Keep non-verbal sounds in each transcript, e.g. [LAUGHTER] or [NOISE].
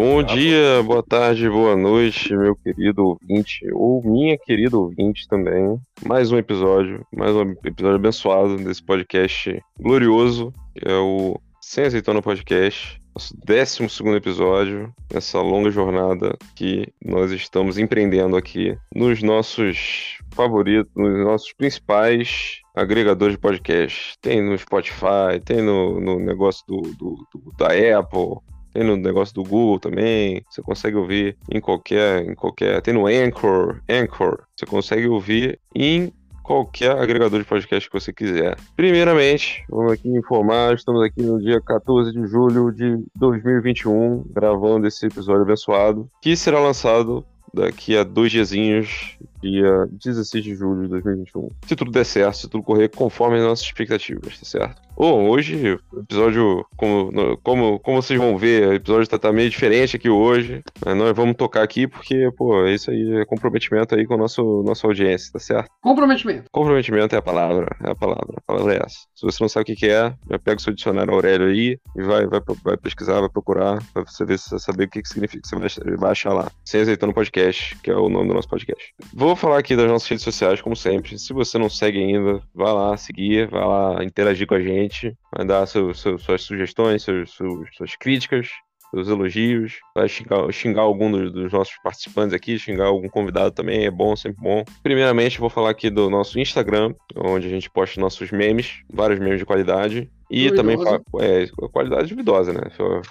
Bom dia, boa tarde, boa noite, meu querido ouvinte, ou minha querida ouvinte também. Mais um episódio, mais um episódio abençoado desse podcast glorioso, que é o Sem Azeitona Podcast. Nosso 12 episódio, nessa longa jornada que nós estamos empreendendo aqui nos nossos favoritos, nos nossos principais agregadores de podcast. Tem no Spotify, tem no, no negócio do, do, do da Apple, tem no negócio do Google também. Você consegue ouvir em qualquer, em qualquer. Tem no Anchor, Anchor. Você consegue ouvir em qualquer agregador de podcast que você quiser. Primeiramente, vamos aqui informar, estamos aqui no dia 14 de julho de 2021, gravando esse episódio abençoado, que será lançado daqui a dois diazinhos, dia 16 de julho de 2021. Se tudo der certo, se tudo correr conforme as nossas expectativas, tá certo? Bom, hoje o episódio, como, como, como vocês vão ver, o episódio tá, tá meio diferente aqui hoje. Mas nós vamos tocar aqui porque, pô, isso aí é comprometimento aí com a nosso, nossa audiência, tá certo? Comprometimento. Comprometimento é a palavra, é a palavra. A palavra é essa. Se você não sabe o que, que é, já pega o seu dicionário Aurélio aí e vai, vai, vai pesquisar, vai procurar, pra você ver, saber o que, que significa. Você vai, vai achar lá. Sem azeitando podcast, que é o nome do nosso podcast. Vou falar aqui das nossas redes sociais, como sempre. Se você não segue ainda, vá lá seguir, vá lá interagir com a gente gente, mandar seu, seu, suas sugestões, seus, seus, suas críticas, seus elogios, vai xingar, xingar algum dos, dos, nossos participantes aqui, xingar algum convidado também, é bom, sempre bom. Primeiramente, vou falar aqui do nosso Instagram, onde a gente posta nossos memes, vários memes de qualidade. E também é, qualidade duvidosa, né?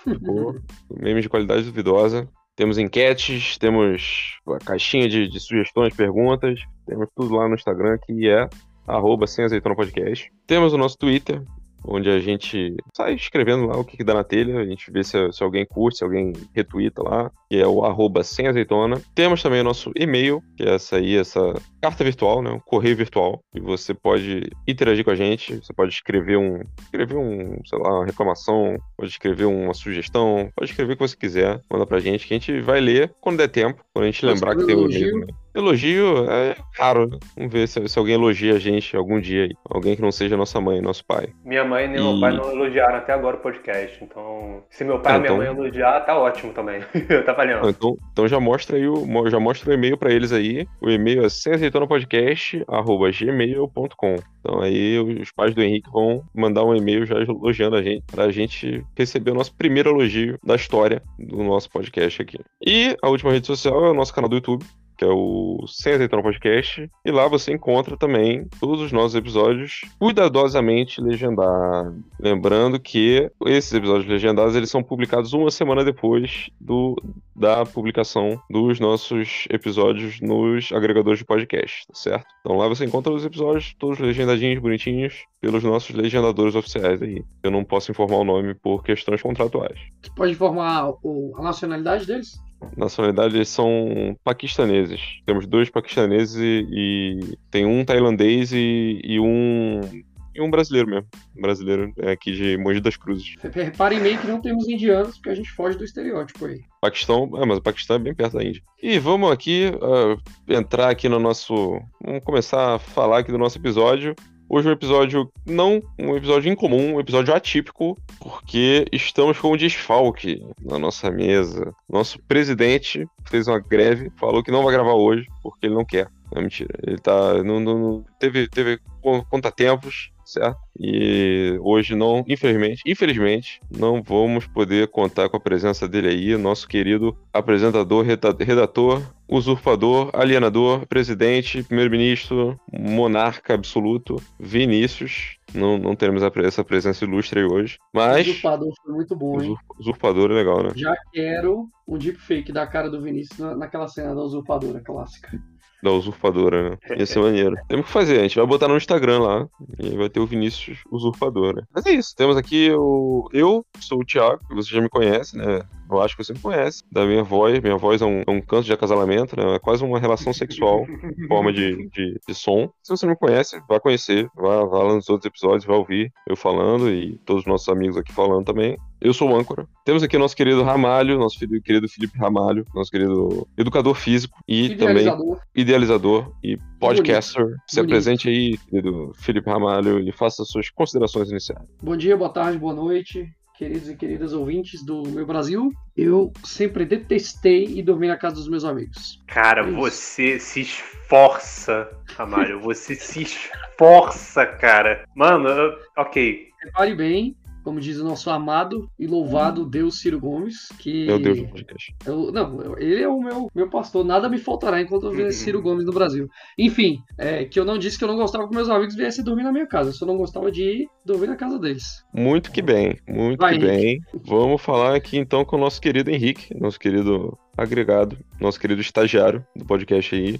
[LAUGHS] memes de qualidade duvidosa. Temos enquetes, temos a caixinha de, de, sugestões, perguntas, temos tudo lá no Instagram que é arroba sem azeitona podcast. Temos o nosso Twitter, onde a gente sai escrevendo lá o que, que dá na telha, a gente vê se, se, alguém curte, se alguém retuita lá, que é o arroba sem azeitona. Temos também o nosso e-mail, que é essa aí, essa carta virtual, né, um correio virtual, e você pode interagir com a gente, você pode escrever um, escrever um, sei lá, uma reclamação, pode escrever uma sugestão, pode escrever o que você quiser, manda pra gente, que a gente vai ler quando der tempo, quando a gente lembrar que tem o e-mail também. Elogio é raro? Vamos ver se, se, alguém elogia a gente algum dia aí. Alguém que não seja nossa mãe, nosso pai. Minha mãe nem e... meu pai não elogiaram até agora o podcast. Então, se meu pai e então... minha mãe elogiar, tá ótimo também. [LAUGHS] tá valendo. Então, então já mostra aí o, já mostra o e-mail pra eles aí. O e-mail é gmail.com. Então aí os pais do Henrique vão mandar um e-mail já elogiando a gente, pra gente receber o nosso primeiro elogio da história do nosso podcast aqui. E a última rede social é o nosso canal do YouTube, que é o Sem Azeitona Podcast. E lá você encontra também todos os nossos episódios cuidadosamente legendados. Lembrando que esses episódios legendados eles são publicados uma semana depois do, da publicação dos nossos episódios nos agregadores de podcast, tá certo? Então lá você encontra os episódios todos legendadinhos, bonitinhos, pelos nossos legendadores oficiais aí. Eu não posso informar o nome por questões contratuais. Você pode informar o, a nacionalidade deles? Nacionalidade eles são paquistaneses. Temos dois paquistaneses e, e tem um tailandês e, e, um e um brasileiro mesmo. brasileiro é aqui de Mogi das Cruzes. Reparem meio que não temos indianos, porque a gente foge do estereótipo aí. Paquistão, é, mas o Paquistão é bem perto da Índia. E vamos aqui uh, entrar aqui no nosso. Vamos começar a falar aqui do nosso episódio. Hoje é um episódio não um episódio incomum, um episódio atípico, porque estamos com um desfalque na nossa mesa. Nosso presidente fez uma greve, falou que não vai gravar hoje porque ele não quer. Não, mentira. Ele tá. Não, não, teve, teve contratempos, certo? E hoje não, infelizmente, infelizmente, não vamos poder contar com a presença dele aí, nosso querido apresentador, redator, usurpador, alienador, presidente, primeiro-ministro, monarca absoluto, Vinícius. Não, não teremos essa presença ilustre aí hoje. Mas. Usurpador foi muito bom, hein? Usurpador é legal, né? Já quero um deepfake da cara do Vinícius naquela cena da usurpadora clássica da usurpadora, né? Ia ser maneiro. Temos que fazer, a gente vai botar no Instagram lá e vai ter o Vinícius Usurpadora. Mas é isso, temos aqui o. Eu sou o Thiago, você já me conhece, né? Eu acho que você me conhece. Da minha voz. Minha voz é um, é um canto de acasalamento, né? É quase uma relação sexual em [LAUGHS] forma de, de, de, som. Se você não me conhece, vá conhecer. Vá, vá lá nos outros episódios, vá ouvir eu falando e todos os nossos amigos aqui falando também. Eu sou o âncora. Temos aqui nosso querido Ramalho, nosso filho, querido Felipe Ramalho, nosso querido educador físico e idealizador. também idealizador e podcaster. Bonito. Se Bonito. apresente aí, querido Felipe Ramalho, e faça suas considerações iniciais. Bom dia, boa tarde, boa noite. queridos e queridas ouvintes do meu Brasil, eu sempre detestei ir dormir na casa dos meus amigos. Cara, é você se esforça, Ramalho. você se esforça, cara. Mano, ok. Repare bem, como diz o nosso amado e louvado Deus Ciro Gomes, que. Meu Deus do podcast. Eu, não, ele é o meu, meu pastor, nada me faltará enquanto eu ver uhum. Ciro Gomes no Brasil. Enfim, é, que eu não disse que eu não gostava que meus amigos viessem dormir na minha casa, eu só não gostava de ir dormir na casa deles. Muito que bem, muito Vai, que Henrique. bem. Vamos falar aqui então com o nosso querido Henrique, nosso querido agregado, nosso querido estagiário do podcast aí.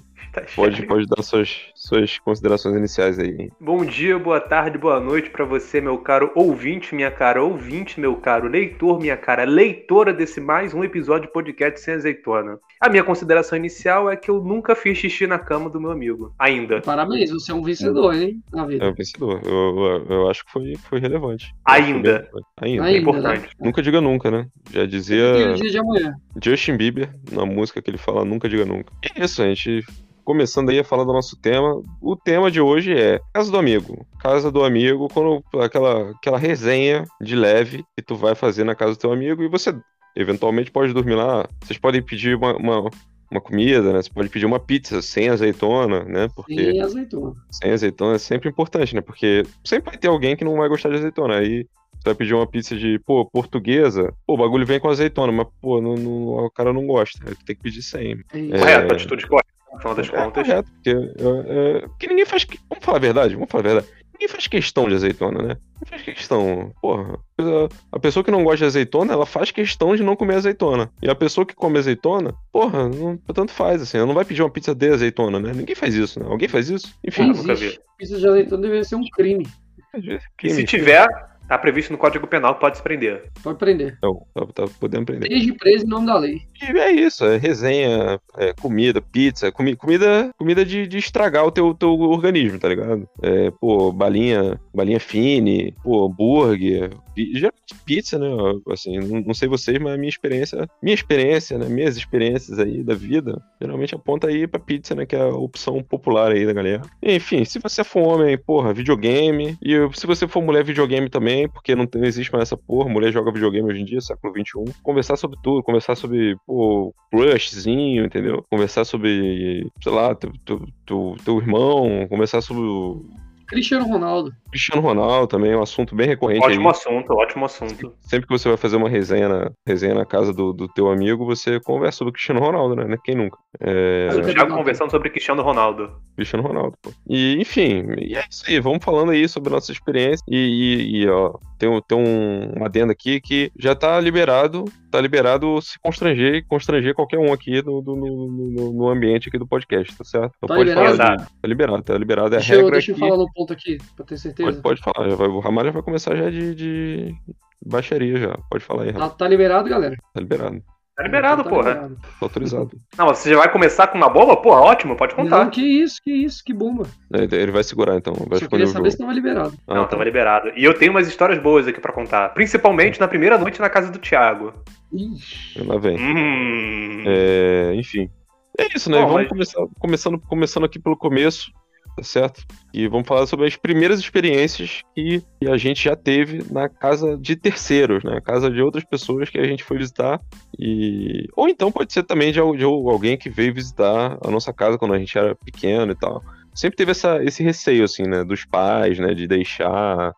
Pode, pode dar suas, suas considerações iniciais aí. Bom dia, boa tarde, boa noite para você, meu caro ouvinte, minha cara ouvinte, meu caro leitor, minha cara leitora desse mais um episódio de podcast sem azeitona. A minha consideração inicial é que eu nunca fiz xixi na cama do meu amigo, ainda. Parabéns, você é um vencedor, hein, na vida. É um vencedor, eu, eu, eu acho que foi, foi relevante. Ainda. Ainda. Ainda. É importante. Né? Nunca diga nunca, né? Já dizia. Dia de amanhã. Justin Bieber, na música que ele fala Nunca Diga Nunca. é isso, a gente começando aí a falar do nosso tema. O tema de hoje é Casa do Amigo. Casa do amigo, quando aquela, aquela resenha de leve que tu vai fazer na casa do teu amigo e você eventualmente pode dormir lá. Vocês podem pedir uma, uma, uma comida, né? Você pode pedir uma pizza sem azeitona, né? Porque sem azeitona. Sem azeitona é sempre importante, né? Porque sempre vai ter alguém que não vai gostar de azeitona. Aí você vai pedir uma pizza de, pô, portuguesa, pô, o bagulho vem com azeitona, mas, pô, não, não, o cara não gosta. Tem que pedir sem. É... Correto, atitude correta, no final das é, contas. Correto, porque, é, é, porque ninguém faz. Vamos falar a verdade, vamos falar a verdade. Ninguém faz questão de azeitona, né? Não faz questão. Porra, a pessoa que não gosta de azeitona, ela faz questão de não comer azeitona. E a pessoa que come azeitona, porra, não, tanto faz, assim. Ela não vai pedir uma pizza de azeitona, né? Ninguém faz isso, né? Alguém faz isso? Enfim. Nunca vi. Pizza de azeitona deveria ser um crime. crime e se tiver, Tá previsto no Código Penal que pode se prender. Pode prender. Então, tá, tá podendo prender. Desde preso em nome da lei. E é isso, é resenha, é comida, pizza, comi comida, comida de, de, estragar o teu, teu organismo, tá ligado? É, pô, balinha, balinha fine, pô, hambúrguer, geralmente pizza, né? Assim, não, não, sei vocês, mas a minha experiência, minha experiência, né? Minhas experiências aí da vida, geralmente aponta aí pra pizza, né? Que é a opção popular aí da galera. Enfim, se você for homem, porra, videogame, e se você for mulher, videogame também, porque não, não existe mais essa porra. Mulher joga videogame hoje em dia, século XXI. Conversar sobre tudo, conversar sobre, pô, crushzinho, entendeu? Conversar sobre, sei lá, teu, teu, teu, teu irmão, conversar sobre Cristiano Ronaldo. Cristiano Ronaldo também é um assunto bem recorrente. Ótimo aí. assunto, ótimo assunto. Sempre que você vai fazer uma resenha na, resenha na casa do, do teu amigo, você conversa sobre Cristiano Ronaldo, né? Quem nunca? É... O Thiago conversando sobre Cristiano Ronaldo. Cristiano Ronaldo, pô. E, enfim, e é isso aí. Vamos falando aí sobre nossa experiência. E, e, e ó, tem, tem um adendo aqui que já tá liberado, tá liberado se constranger, constranger qualquer um aqui no, no, no, no ambiente aqui do podcast, tá certo? Então tá pode liberado? falar. Tá liberado, tá liberado. É deixa regra eu, deixa aqui. eu falar no ponto aqui, pra ter certeza. Pode, pode falar, vai, o Ramalho vai começar já de, de baixaria já. Pode falar aí, Ramalho. Tá, tá liberado, galera? Tá liberado. Tá liberado, tá porra. Liberado. Tá autorizado. [LAUGHS] Não, você já vai começar com uma bomba? Porra, ótimo, pode contar. Não, que isso, que isso, que bomba. Ele vai segurar então. Vai Só queria saber se tava liberado. Ah, não, tá. tava liberado. E eu tenho umas histórias boas aqui pra contar. Principalmente na primeira noite na casa do Thiago. Ixi. Lá vem. Hum. É, enfim. É isso, né? Bom, Vamos mas... começar, começando, começando aqui pelo começo tá certo? E vamos falar sobre as primeiras experiências que, a gente já teve na casa de terceiros, né? casa de outras pessoas que a gente foi visitar. E... Ou então pode ser também de, de alguém que veio visitar a nossa casa quando a gente era pequeno e tal. Sempre teve essa, esse receio, assim, né? Dos pais, né? De deixar.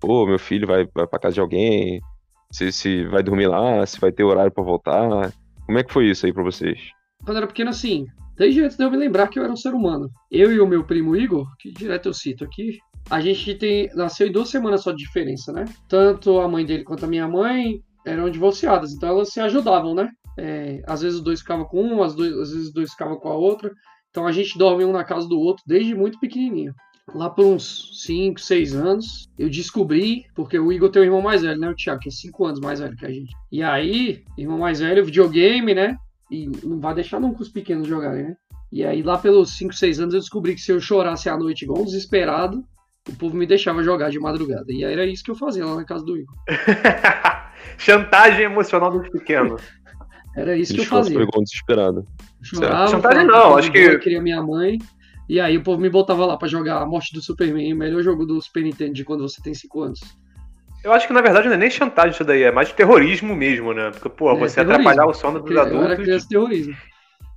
Pô, meu filho vai, vai pra casa de alguém. Se, se vai dormir lá, se vai ter horário para voltar. Como é que foi isso aí pra vocês? Quando era pequeno, assim, Desde antes de eu me lembrar que eu era um ser humano. Eu e o meu primo Igor, que direto eu cito aqui, a gente tem nasceu em duas semanas só de diferença, né? Tanto a mãe dele quanto a minha mãe eram divorciadas, então elas se ajudavam, né? É, às vezes os dois ficavam com um, às, dois, às vezes os dois ficavam com a outra. Então a gente dorme um na casa do outro desde muito pequenininho. Lá por uns 5, 6 anos, eu descobri, porque o Igor tem um irmão mais velho, né? O Thiago, que é 5 anos mais velho que a gente. E aí, irmão mais velho, videogame, né? E não vai deixar nunca os pequenos jogarem, né? E aí, lá pelos 5, 6 anos, eu descobri que se eu chorasse à noite igual um desesperado, o povo me deixava jogar de madrugada. E aí era isso que eu fazia lá na casa do Igor. [LAUGHS] Chantagem emocional dos pequenos. [LAUGHS] Era isso que eu fazia. Pegou um desesperado. Chorava, Chantagem não, acho que. Eu queria minha mãe. E aí o povo me botava lá para jogar a Morte do Superman, o melhor jogo do Super Nintendo de quando você tem 5 anos. Eu acho que na verdade não é nem chantagem isso daí, é mais terrorismo mesmo, né? Porque, pô, É, você terrorismo. atrapalhar o sono dos Eu era adultos. criança terrorismo.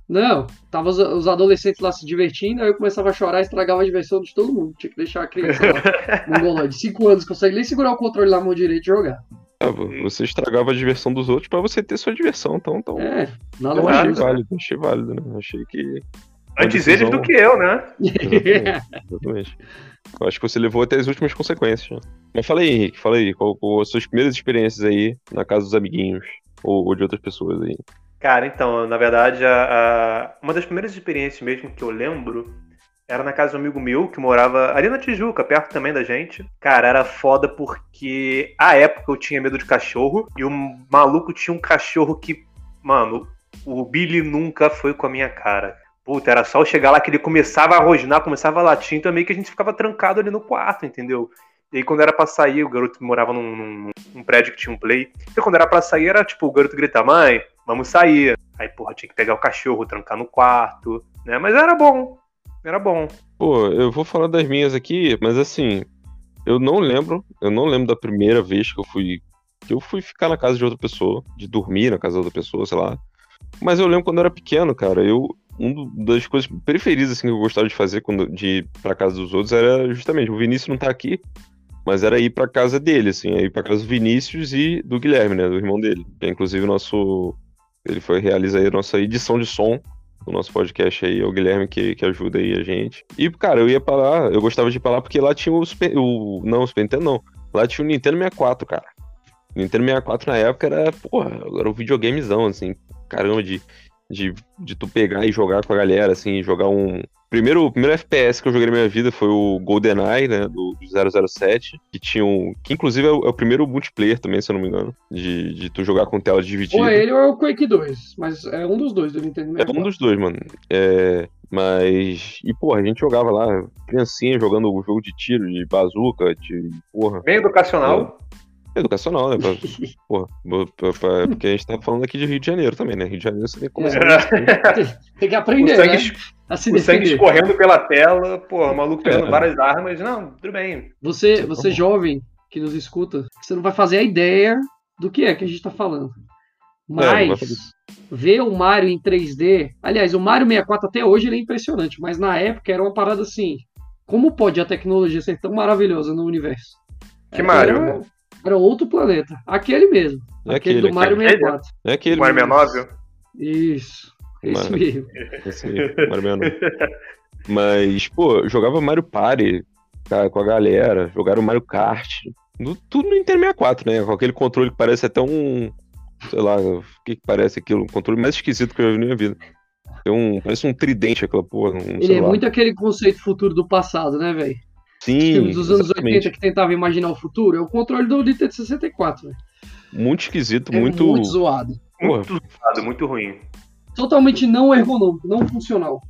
Não, tava os, os adolescentes lá se divertindo, aí eu começava a chorar e estragava a diversão de todo mundo. Tinha que deixar a criança lá, [LAUGHS] mongoloide, 5 anos, consegue nem segurar o controle na mão direita e jogar. Ah, vo- você estragava a diversão dos outros pra você ter sua diversão, então, então É, nada eu mais achei válido, achei válido, né? Achei que. Antes uma eles decisão- do que eu, né? Exatamente, exatamente. [LAUGHS] Eu acho que você levou até as últimas consequências. Né? Mas fala aí, Henrique, fala aí, qual, qual as suas primeiras experiências aí na casa dos amiguinhos ou, ou de outras pessoas aí? Cara, então, na verdade, a, a- uma das primeiras experiências mesmo que eu lembro era na casa de um amigo meu que morava ali na Tijuca, perto também da gente. Cara, era foda porque à época eu tinha medo de cachorro e o maluco tinha um cachorro que, mano, o Billy nunca foi com a minha cara. Puta, era só eu chegar lá que ele começava a rosnar, começava a latir, então meio que a gente ficava trancado ali no quarto, entendeu? E aí quando era pra sair, o garoto morava num, num- num prédio que tinha um play. E quando era pra sair, era tipo, o garoto gritar, mãe, vamos sair. Aí, porra, tinha que pegar o cachorro, trancar no quarto, né? Mas era bom. Era bom. Pô, eu vou falar das minhas aqui, mas assim, eu não lembro, eu não lembro da primeira vez que eu fui que eu fui ficar na casa de outra pessoa, de dormir na casa de outra pessoa, sei lá. Mas eu lembro quando eu era pequeno, cara, eu uma das coisas preferidas assim que eu gostava de fazer quando de ir pra casa dos outros era justamente o Vinícius não tá aqui, mas era ir pra casa dele, assim, ir pra casa do Vinícius e do Guilherme, né, do irmão dele. É, inclusive o nosso ele foi realiza aí a nossa edição de som do nosso podcast aí, é o Guilherme que, que ajuda aí a gente. E, cara, eu ia pra lá, eu gostava de ir pra lá porque lá tinha o Super, o, não, o Super Nintendo não, lá tinha o Nintendo 64, cara. Nintendo 64 na época era, porra, era um videogamezão, assim, caramba, de, de, de tu pegar e jogar com a galera, assim, jogar um... Primeiro, o primeiro FPS que eu joguei na minha vida foi o GoldenEye, né, do, do 007, que tinha um... Que inclusive é o, é o primeiro multiplayer também, se eu não me engano, de, de tu jogar com tela dividida. Ou é ele ou é o Quake 2, mas é um dos dois do Nintendo É 64. um dos dois, mano. É, mas. E, porra, a gente jogava lá, criancinha jogando o jogo de tiro, de bazuca, de. Porra. Bem educacional. Educacional, né? Pra, [LAUGHS] porra, pra- pra- porque a gente tá falando aqui de Rio de Janeiro também, né? Rio de Janeiro você tem que começar. É. Tem, tem que O aprender, sangue, né? A se o sangue escorrendo pela tela, pô, o maluco pegando É. várias armas. Não, tudo bem. Você, você jovem que nos escuta, você não vai fazer a ideia do que é que a gente tá falando. Mas ver o Mario em 3D. Aliás, o Mario 64 até hoje ele é impressionante, mas na época era uma parada assim. Como pode a tecnologia ser tão maravilhosa no universo? Que Mario? Era, era outro planeta. Aquele mesmo. É aquele, aquele, do Mario aquele. 64. É aquele. Mario 69? Isso. Esse Mano. mesmo. Esse aí, Mario 69. Mas, pô, jogava Mario Party cara, com a galera, jogaram Mario Kart. no- tudo no Nintendo 64, né? Com aquele controle que parece até um. Sei lá, o que, que parece aquilo? Um controle mais esquisito que eu já vi na minha vida. Tem um, parece um tridente aquela porra. Um, Ele sei é lá. muito aquele conceito futuro do passado, né, velho? Sim, Filmes dos anos exatamente. 80 que tentava imaginar o futuro. É o controle do Nintendo 64, velho. Muito esquisito, É muito. muito zoado. Porra. Muito zoado, muito ruim. Totalmente não ergonômico, não funcional.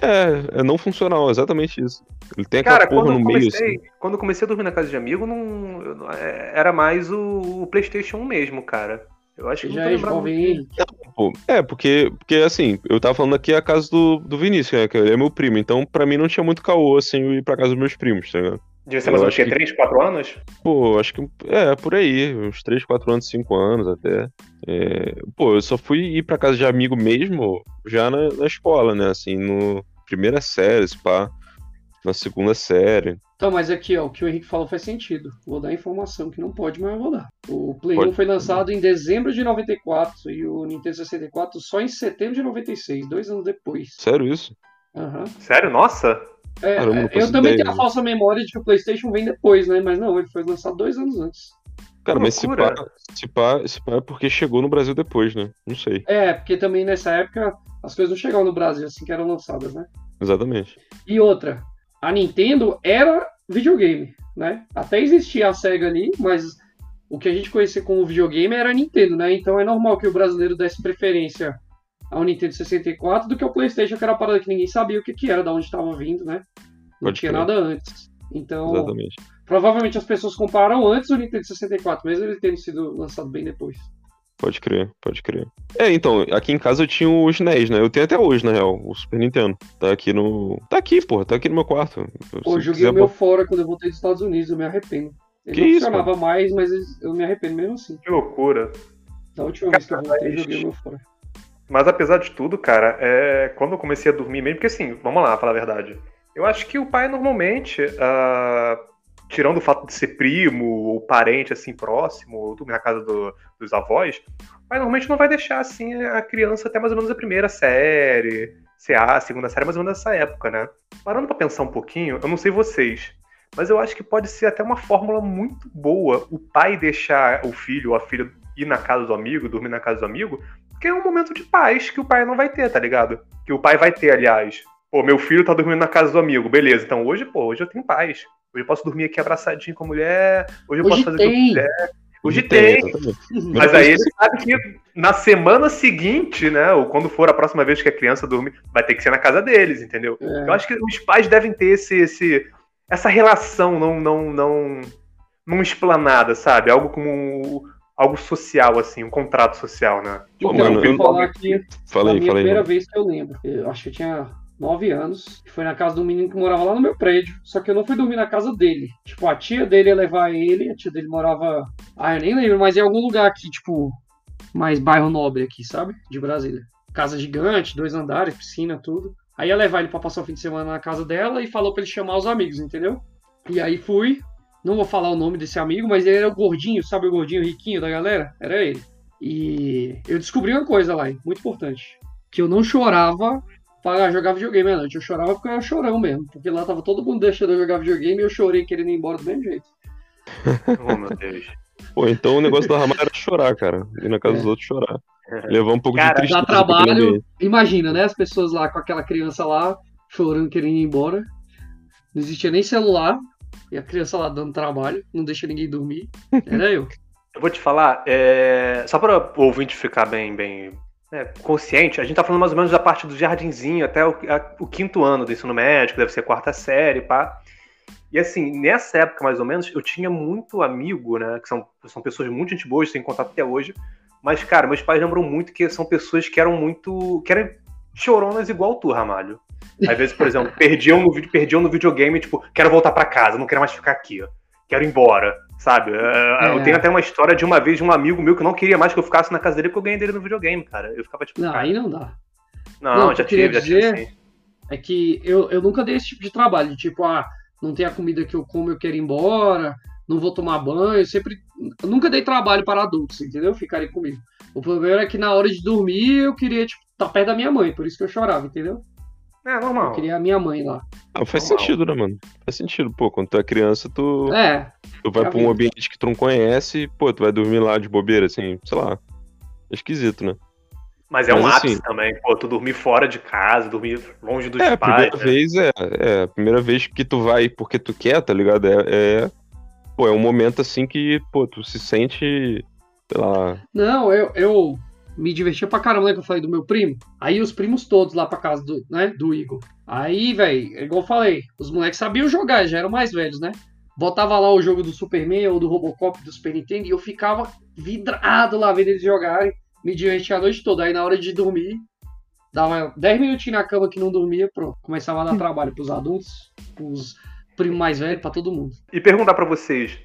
É, é não funcional, exatamente isso. Ele tem aquela Cara, porra quando no eu, meio, comecei, assim. quando eu comecei a dormir na casa de amigo, não, eu não- é, era mais o, o PlayStation 1 mesmo, cara. Eu acho que já não é tô lembrando jovem, muito. hein? Pô, É, porque, porque assim, eu tava falando aqui a casa do, do Vinícius, né? Que ele é meu primo. Então, pra mim, não tinha muito caô, assim, eu ir pra casa dos meus primos, tá ligado? Devia ser Eu mais quê? que- 3, 4 anos? Pô, acho que. É, por aí. Uns 3, 4 anos, 5 anos até. É, pô, eu só fui ir pra casa de amigo mesmo já na, na escola, né? Assim, no primeira série, se pá. Na segunda série. Então, mas aqui, ó, o que o Henrique falou faz sentido. Vou dar a informação que não pode, mas eu vou dar. O Play Pode. 1 foi lançado em dezembro de 94 e o Nintendo 64 só em setembro de 96, dois anos depois. Sério isso? Aham. Sério? Nossa! É, Caramba, eu também ideia, tenho a falsa memória de que o PlayStation vem depois, né? Mas não, ele foi lançado dois anos antes. Cara, mas se pá, se, pá, se pá é porque chegou no Brasil depois, né? Não sei. É, porque também nessa época as coisas não chegavam no Brasil assim que eram lançadas, né? Exatamente. E outra, a Nintendo era videogame, né? Até existia a SEGA ali, mas o que a gente conhecia como videogame era a Nintendo, né? Então é normal que o brasileiro desse preferência ao Nintendo 64 do que ao PlayStation, que era uma parada que ninguém sabia o que, que era, de onde estava vindo, né? Não Pode tinha crer. nada antes. Então, Exatamente. provavelmente as pessoas compraram antes o Nintendo 64, mesmo ele tendo sido lançado bem depois. Pode crer, pode crer. É, então, aqui em casa eu tinha os NES, né? Eu tenho até hoje, na real, o Super Nintendo. Tá aqui no. Tá aqui, porra, tá aqui no meu quarto. Se Pô, eu joguei quiser o meu fora quando eu voltei dos Estados Unidos, eu me arrependo. Ele Que não isso, funcionava mais, mas eu me arrependo mesmo assim. Que loucura. Da última vez que eu voltei, eu joguei o meu fora. Mas apesar de tudo, cara, é... quando eu comecei a dormir mesmo, porque assim, vamos lá, falar a verdade. Eu acho que o pai normalmente, ah, tirando o fato de ser primo ou parente assim próximo, ou dormir na casa do- dos avós, pai normalmente não vai deixar assim a criança até mais ou menos a primeira série, CA, a segunda série, mais ou menos nessa época, né? Parando pra pensar um pouquinho, eu não sei vocês, mas eu acho que pode ser até uma fórmula muito boa o pai deixar o filho ou a filha ir na casa do amigo, dormir na casa do amigo, porque é um momento de paz que o pai não vai ter, tá ligado? Que o pai vai ter, aliás. Pô, meu filho tá dormindo na casa do amigo, beleza. Então hoje, pô, hoje eu tenho paz. Hoje eu posso dormir aqui abraçadinho com a mulher. Hoje eu Hoje posso fazer o que eu tem. quiser. Hoje tem. exatamente. Mas aí ele sabe que na semana seguinte, né, ou quando for a próxima vez que a criança dormir, vai ter que ser na casa deles, entendeu? É. Eu acho que os pais devem ter esse, esse essa relação não não não não explanada, sabe? Algo como algo social assim, um contrato social, né? Pô, Então, mano, eu vou eu- falar aqui a minha fala aí. primeira mano. vez que eu lembro. Eu acho que eu tinha nove anos. que Foi na casa de um menino que morava lá no meu prédio. Só que eu não fui dormir na casa dele. Tipo, a tia dele ia levar ele. A tia dele morava. Ah, eu nem lembro, mas em algum lugar aqui, tipo, mais bairro nobre aqui, sabe? De Brasília. Casa gigante, dois andares, piscina, tudo. Aí ia levar ele pra passar o fim de semana na casa dela e falou pra ele chamar os amigos, entendeu? E aí fui. Não vou falar o nome desse amigo, mas ele era o gordinho, sabe o gordinho riquinho da galera? Era ele. E eu descobri uma coisa lá, muito importante. Que eu não chorava para jogar videogame à noite. Eu chorava porque eu era chorão mesmo. Porque lá tava todo mundo deixando eu jogar videogame e eu chorei querendo ir embora do mesmo jeito. [LAUGHS] Oh, meu Deus. Pô, então o negócio da Ramar era chorar, cara. Ir na casa É. dos outros chorar. Levar um pouco Cara, de tristeza. Dá trabalho. Imagina, né? As pessoas lá com aquela criança lá, chorando, querendo ir embora. Não existia nem celular. E a criança lá dando trabalho, não deixa ninguém dormir. Era eu. [LAUGHS] Eu vou te falar, é, só para o ouvinte ficar bem, bem né, consciente, a gente tá falando mais ou menos da parte do jardinzinho até o, a- o quinto ano do ensino médio, deve ser quarta série, pá. E assim, nessa época mais ou menos, eu tinha muito amigo, né, que são, são pessoas muito gente boas, tem contato até hoje, mas cara, meus pais lembram muito que são pessoas que eram muito, que eram choronas igual tu, Ramalho. Às vezes, por exemplo, [LAUGHS] perdiam no, perdiam no videogame, tipo, quero voltar pra casa, não quero mais ficar aqui, ó. quero ir embora, sabe? É, Eu É. tenho até uma história de uma vez de um amigo meu que não queria mais que eu ficasse na casa dele porque eu ganhei dele no videogame, cara. Eu ficava tipo, Não, cara, aí não dá. não, não, já tive, já tive sim. É que eu, eu nunca dei esse tipo de trabalho, de tipo, ah, não tem a comida que eu como, eu quero ir embora, não vou tomar banho, eu sempre. Eu nunca dei trabalho para adultos, entendeu? Ficarem comigo. O problema é que na hora de dormir eu queria, tipo, estar perto da minha mãe, por isso que eu chorava, entendeu? É Eu normal. queria a minha mãe lá. Ah, faz Normal. sentido, né, mano? Faz sentido. Pô, quando tu é criança, tu, É, tu vai pra um ambiente que tu não conhece, pô, tu vai dormir lá de bobeira, assim, sei lá. É esquisito, né? Mas é um Mas, ápice assim- também, pô, tu dormir fora de casa, dormir longe dos É, a pais. primeira né? vez é, é. A primeira vez que tu vai porque tu quer, tá ligado? É, é. Pô, é um momento assim que, pô, tu se sente. Sei lá. Não, eu, eu me divertia pra caramba, né? Que eu falei do meu primo. Aí os primos todos lá pra casa do, né, do Igor. Aí, velho, igual eu falei, os moleques sabiam jogar, já eram mais velhos, né? Botava lá o jogo do Superman ou do Robocop do Super Nintendo e eu ficava vidrado lá vendo eles jogarem. Me divertia a noite toda. Aí na hora de dormir, dava 10 minutinhos na cama que não dormia, pronto. Começava a dar trabalho pros adultos, pros primos mais velhos, pra todo mundo. E perguntar pra vocês,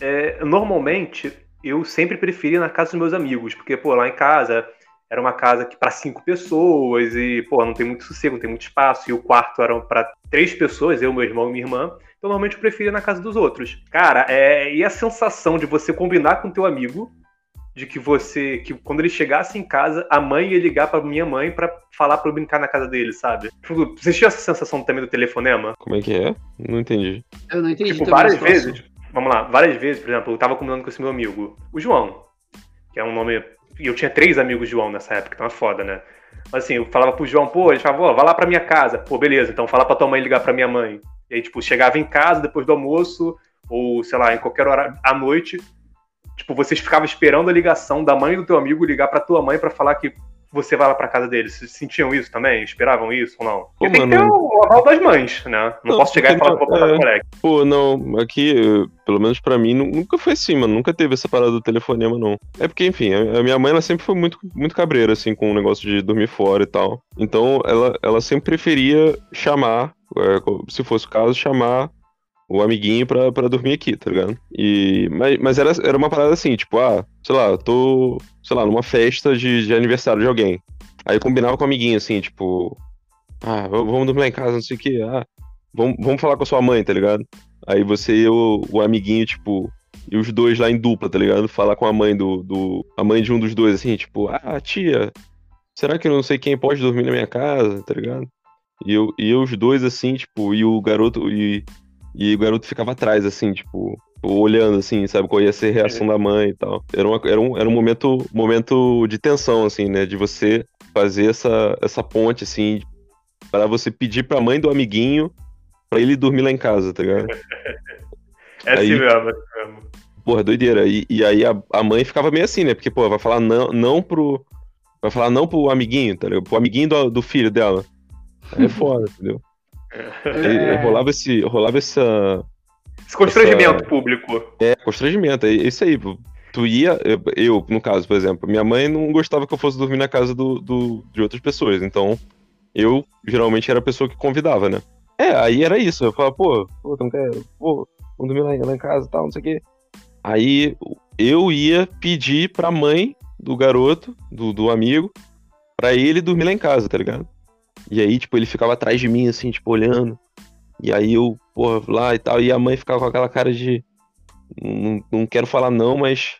é, normalmente eu sempre preferi ir na casa dos meus amigos, porque, pô, lá em casa era uma casa que para cinco pessoas e, pô, não tem muito sossego, não tem muito espaço, e o quarto era para três pessoas, eu, meu irmão e minha irmã. Então, normalmente eu preferia ir na casa dos outros. Cara, é, e a sensação de você combinar com teu amigo de que você, que quando ele chegasse em casa, a mãe ia ligar pra minha mãe pra falar pra eu brincar na casa dele, sabe? Tipo, Vocês tinham essa sensação também do telefonema? Como é que é? Não entendi. Eu não entendi Tipo, várias situação. Vamos lá, várias vezes, por exemplo, eu tava combinando com esse meu amigo, o João, que é um nome. E eu tinha três amigos João nessa época, então é foda, né? Mas assim, eu falava pro João, pô, ele falava, vai lá pra minha casa. Pô, beleza, então fala pra tua mãe ligar pra minha mãe. E aí, tipo, chegava em casa depois do almoço, ou sei lá, em qualquer hora à noite, tipo, vocês ficavam esperando a ligação da mãe do teu amigo ligar pra tua mãe pra falar que você vai lá pra casa deles. Vocês sentiam isso também? Esperavam isso ou não? Porque tem que ter mano. o aval das mães, né? Não, Não, posso chegar e falar que vou botar é. moleque. Pô, não, aqui, pelo menos pra mim, nu- nunca foi assim, mano. Nunca teve essa parada do telefonema, não. É porque, enfim, a minha mãe, ela sempre foi muito, muito cabreira, assim, com o negócio de dormir fora e tal. Então, ela, ela sempre preferia chamar, co- se fosse o caso, chamar o amiguinho pra, pra dormir aqui, tá ligado? E, mas mas era, era uma parada assim, tipo, ah, sei lá, eu tô, sei lá, numa festa de, de aniversário de alguém. Aí combinava com o amiguinho, assim, tipo, ah, vamos dormir lá em casa, não sei o que, ah, vamos, vamos falar com a sua mãe, tá ligado? Aí você e o, o amiguinho, tipo, e os dois lá em dupla, tá ligado? Falar com a mãe do, do. A mãe de um dos dois, assim, tipo, ah, tia, será que eu não sei quem pode dormir na minha casa, tá ligado? E eu, e os dois, assim, tipo, e o garoto. E, e o garoto ficava atrás, assim, tipo, olhando, assim, sabe, qual ia ser a reação da mãe e tal. Era, uma, era, um, era um momento, momento de tensão, assim, né? De você fazer essa, essa ponte, assim, para você pedir pra mãe do amiguinho pra ele dormir lá em casa, tá ligado? [LAUGHS] É assim aí, mesmo, é assim mesmo. Porra, doideira. E, e aí a, a mãe ficava meio assim, né? Porque, pô, vai falar não, não pro. Vai falar não pro amiguinho, tá ligado? Pro amiguinho do, do filho dela. Aí é foda, [LAUGHS] entendeu? É. rolava esse. Rolava essa. Esse constrangimento essa... público. É, constrangimento. É isso aí. Tu ia. Eu, eu, no caso, por exemplo, minha mãe não gostava que eu fosse dormir na casa do, do, de outras pessoas. Então, eu geralmente era a pessoa que convidava, né? É, aí era isso. Eu falava, pô, pô, tu não quer. Pô, vamos dormir lá, lá em casa e tal, não sei o quê. Aí eu ia pedir pra mãe do garoto, do, do amigo, pra ele dormir lá em casa, tá ligado? E aí, tipo, ele ficava atrás de mim, assim, tipo, olhando. E aí eu, porra, lá e tal. E a mãe ficava com aquela cara de. Não, não quero falar não, mas.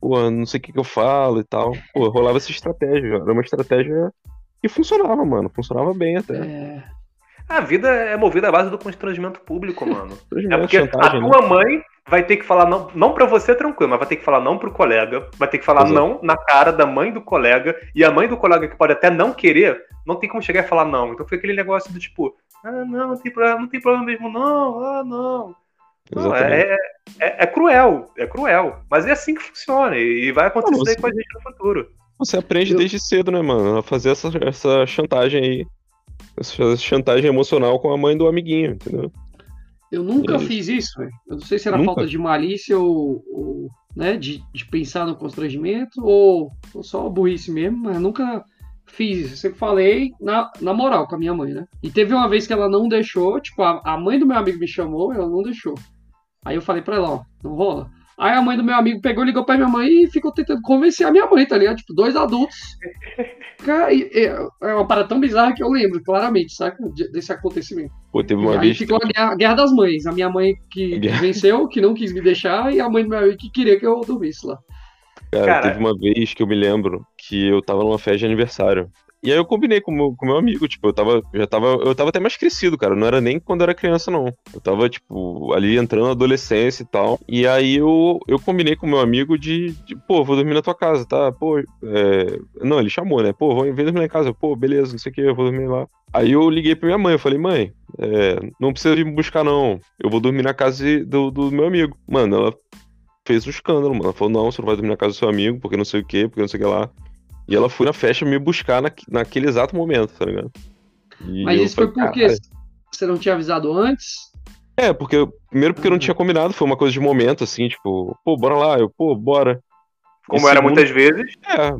Pô, não sei o que, que eu falo e tal. Pô, rolava essa estratégia. Era uma estratégia que funcionava, mano. Funcionava bem até. É. A vida é movida à base do constrangimento público, mano. [LAUGHS] é porque a tua né? mãe vai ter que falar não, não para você tranquilo, mas vai ter que falar não pro colega, vai ter que falar Exato. não na cara da mãe do colega, e a mãe do colega que pode até não querer, não tem como chegar e falar não. Então foi aquele negócio do tipo, ah, não, não tem problema, não tem problema mesmo, não, ah, não. não é, é, é, cruel, é cruel. Mas é assim que funciona, e vai acontecer não, você, com a gente no futuro. Você aprende Eu... desde cedo, né, mano? A fazer essa, essa chantagem aí essa chantagem emocional com a mãe do amiguinho, entendeu? Eu nunca fiz isso, véio. Eu não sei se era nunca? falta de malícia ou, ou né, de, de, pensar no constrangimento ou, ou só burrice mesmo, mas nunca fiz isso. Eu sempre falei na, na moral com a minha mãe, né? E teve uma vez que ela não deixou, tipo, a, a mãe do meu amigo me chamou, ela não deixou. Aí eu falei pra ela, ó, não rola. Aí a mãe do meu amigo pegou, ligou pra minha mãe e ficou tentando convencer a minha mãe, tá ligado? Tipo, dois adultos. Cara, é uma parada tão bizarra que eu lembro, claramente, saca? Desse acontecimento. Pô, teve uma e vez. Aí ficou a guerra, a guerra, das mães. A minha mãe que [LAUGHS] venceu, que não quis me deixar, e a mãe do meu amigo que queria que eu dormisse lá. Cara, Cara, teve uma vez que eu me lembro que eu tava numa festa de aniversário. E aí eu combinei com meu, o com meu amigo, tipo, eu tava, já tava, eu tava até mais crescido, cara, não era nem quando eu era criança, não. Eu tava, tipo, ali entrando na adolescência e tal. E aí eu, eu combinei com meu amigo de, de pô, vou dormir na tua casa, tá? Pô, é... não, ele chamou, né? Pô, vem dormir na casa. Pô, beleza, não sei o que, eu vou dormir lá. Aí eu liguei pra minha mãe, eu falei, mãe, é, não precisa vir me buscar, não. Eu vou dormir na casa do, do meu amigo. Mano, ela fez um escândalo, mano. Ela falou, não, você não vai dormir na casa do seu amigo, porque não sei o que, porque não sei o que lá. E ela foi na festa me buscar na, naquele exato momento, tá ligado? E Mas isso foi porque você não tinha avisado antes? É, porque primeiro porque eu não tinha combinado, foi uma coisa de momento, assim, tipo, pô, bora lá, eu, pô, bora. Como e era segundo, muitas vezes? É,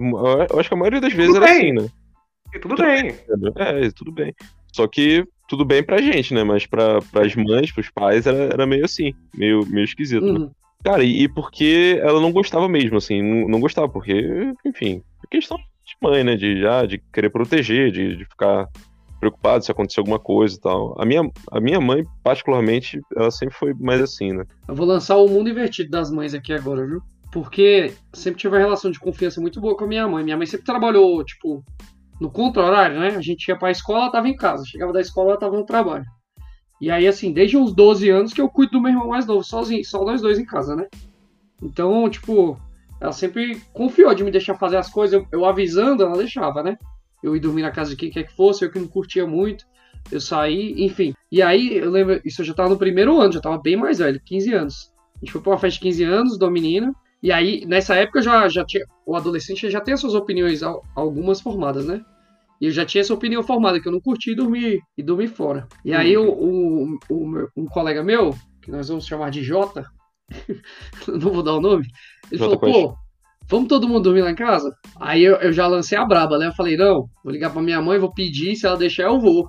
eu acho que a maioria das vezes tudo era bem. assim, né? E tudo, tudo bem. bem. É, tudo bem. Só que tudo bem pra gente, né? Mas pra, pras mães, pros pais, era, era meio assim, meio, meio esquisito, né? uhum. né? Cara, e, e, porque ela não gostava mesmo, assim, não, não gostava, porque, enfim, questão de mãe, né? De, já, de querer proteger, de, de ficar preocupado se acontecer alguma coisa e tal. A minha, a minha mãe, particularmente, ela sempre foi mais assim, né? Eu vou lançar o mundo invertido das mães aqui agora, viu? Porque sempre tive uma relação de confiança muito boa com a minha mãe. Minha mãe sempre trabalhou, tipo, no contra-horário, né? A gente ia pra escola, ela tava em casa. Chegava da escola, ela tava no trabalho. E aí, assim, desde uns 12 anos que eu cuido do meu irmão mais novo, sozinho, só nós dois em casa, né? Então, tipo, ela sempre confiou de me deixar fazer as coisas. Eu, eu avisando, ela deixava, né? Eu ia dormir na casa de quem quer que fosse, eu que não curtia muito. Eu saí, enfim. E aí, eu lembro, isso eu já tava no primeiro ano, já tava bem mais velho, 15 anos. A gente foi pra uma festa de 15 anos, do menino. E aí, nessa época, já, já tinha. O adolescente já tem as suas opiniões, algumas formadas, né? E eu já tinha essa opinião formada, que eu não curti dormir e dormir fora. E aí, o, o, o, um colega meu, que nós vamos chamar de Jota, [LAUGHS] não vou dar o nome, ele falou, pô, vamos todo mundo dormir lá em casa? Aí eu, eu, já lancei a braba, né? Eu falei, não, vou ligar pra minha mãe, vou pedir, se ela deixar, eu vou.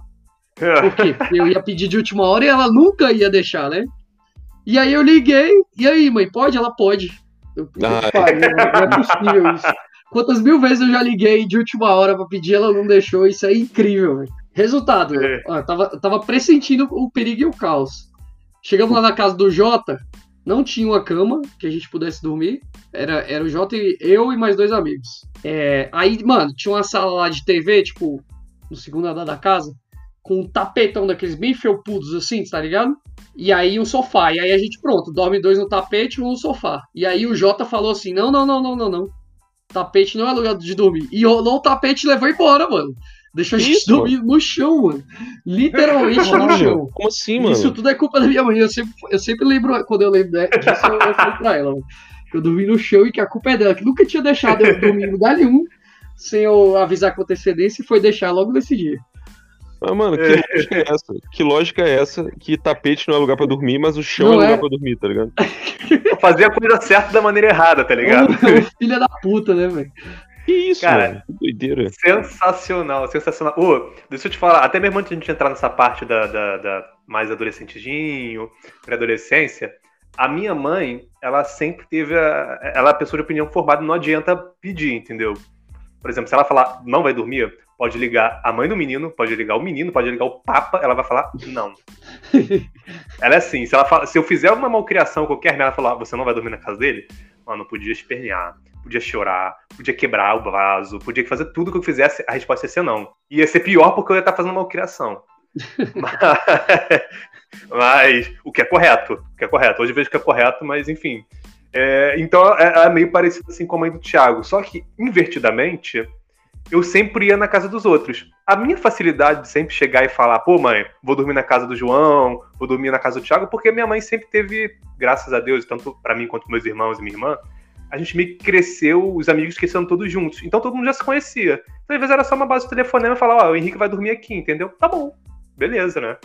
Por quê? Porque eu ia pedir de última hora e ela nunca ia deixar, né? E aí eu liguei, e aí, mãe, pode? Ela pode. Eu, Ah, pariu, não é possível isso. Quantas mil vezes eu já liguei de última hora pra pedir, ela não deixou, isso é incrível, velho. Resultado, É. ó, eu tava, eu tava pressentindo o perigo e o caos. Chegamos lá na casa do Jota, não tinha uma cama que a gente pudesse dormir. Era, era o Jota e eu e mais dois amigos. É, aí, mano, tinha uma sala lá de TV, tipo, no segundo andar da casa, com um tapetão daqueles bem felpudos assim, tá ligado? E aí um sofá. E aí a gente, pronto, dorme dois no tapete e um no sofá. E aí o Jota falou assim: não, não, não, não, não, não. Tapete não é lugar de dormir. E rolou o tapete e levou embora, mano. Deixou a gente Isso, dormir no chão, mano. Literalmente no chão. Como assim, mano? Isso tudo é culpa da minha mãe. Eu sempre, eu sempre lembro, quando eu lembro de- disso, eu, eu falo pra ela, mano. Que eu dormi no chão e que a culpa é dela, que nunca tinha deixado eu dormir em lugar nenhum sem eu avisar com antecedência e foi deixar logo nesse dia. Mas, mano, que lógica é essa? Que lógica é essa que tapete não é lugar pra dormir, mas o chão Não é lugar é. pra dormir, tá ligado? Fazer a coisa certa da maneira errada, tá ligado? Filha da puta, né, velho? Que isso, Cara, mano? Que doideira. Sensacional, sensacional. Ô, deixa eu te falar, até mesmo antes de a gente entrar nessa parte da, da, da mais adolescentezinho, pré-adolescência, a minha mãe, ela sempre teve a, ela é a pessoa de opinião formada, não adianta pedir, entendeu? Por exemplo, se ela falar não vai dormir, pode ligar a mãe do menino, pode ligar o menino, pode ligar o papa, ela vai falar não. [LAUGHS] ela é assim, se, ela fala, se eu fizer uma malcriação qualquer ela falar, você não vai dormir na casa dele, mano, podia espernear, podia chorar, podia quebrar o vaso, podia fazer tudo que eu fizesse, a resposta ia ser não. Ia ser pior porque eu ia estar fazendo malcriação. [LAUGHS] mas, mas o que é correto, o que é correto. Hoje eu vejo que é correto, mas enfim. É, então é, é meio parecido assim com a mãe do Thiago. Só que, invertidamente, eu sempre ia na casa dos outros. A minha facilidade de sempre chegar e falar, pô, mãe, vou dormir na casa do João, vou dormir na casa do Thiago, porque minha mãe sempre teve, graças a Deus, tanto pra mim quanto meus irmãos e minha irmã, a gente meio que cresceu, os amigos cresceram todos juntos. Então todo mundo já se conhecia. Então, às vezes era só uma base de telefonema e falar, ó, o Henrique vai dormir aqui, entendeu? Tá bom. Beleza, né?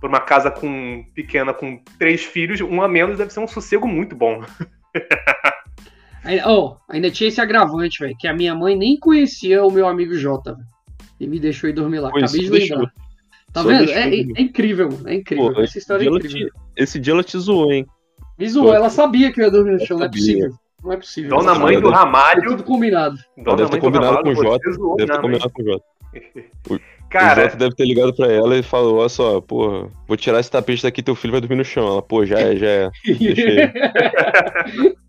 Por uma casa com pequena com três filhos, um a menos deve ser um sossego muito bom. [LAUGHS] Aí, ó, ainda tinha esse agravante, velho, que a minha mãe nem conhecia o meu amigo Jota, velho. E me deixou ir dormir lá. Pois, Acabei de deixou. lembrar. Tá Só vendo? deixou É, é incrível, mano. É incrível. Pô, Essa história é ela incrível. te- Esse dia ela te zoou, hein? Me zoou, ela sabia que eu ia dormir no chão, não é possível. Não é possível. Dona Ela Mãe do Ramalho. tudo combinado. Dona deve ter combinado com o Jota. Deve ter combinado com o Jota. o Cara, Jota deve ter ligado pra ela e falou: Olha só, porra, vou tirar esse tapete daqui, teu filho vai dormir no chão. Ela, pô, já é, já é. [LAUGHS] Deixa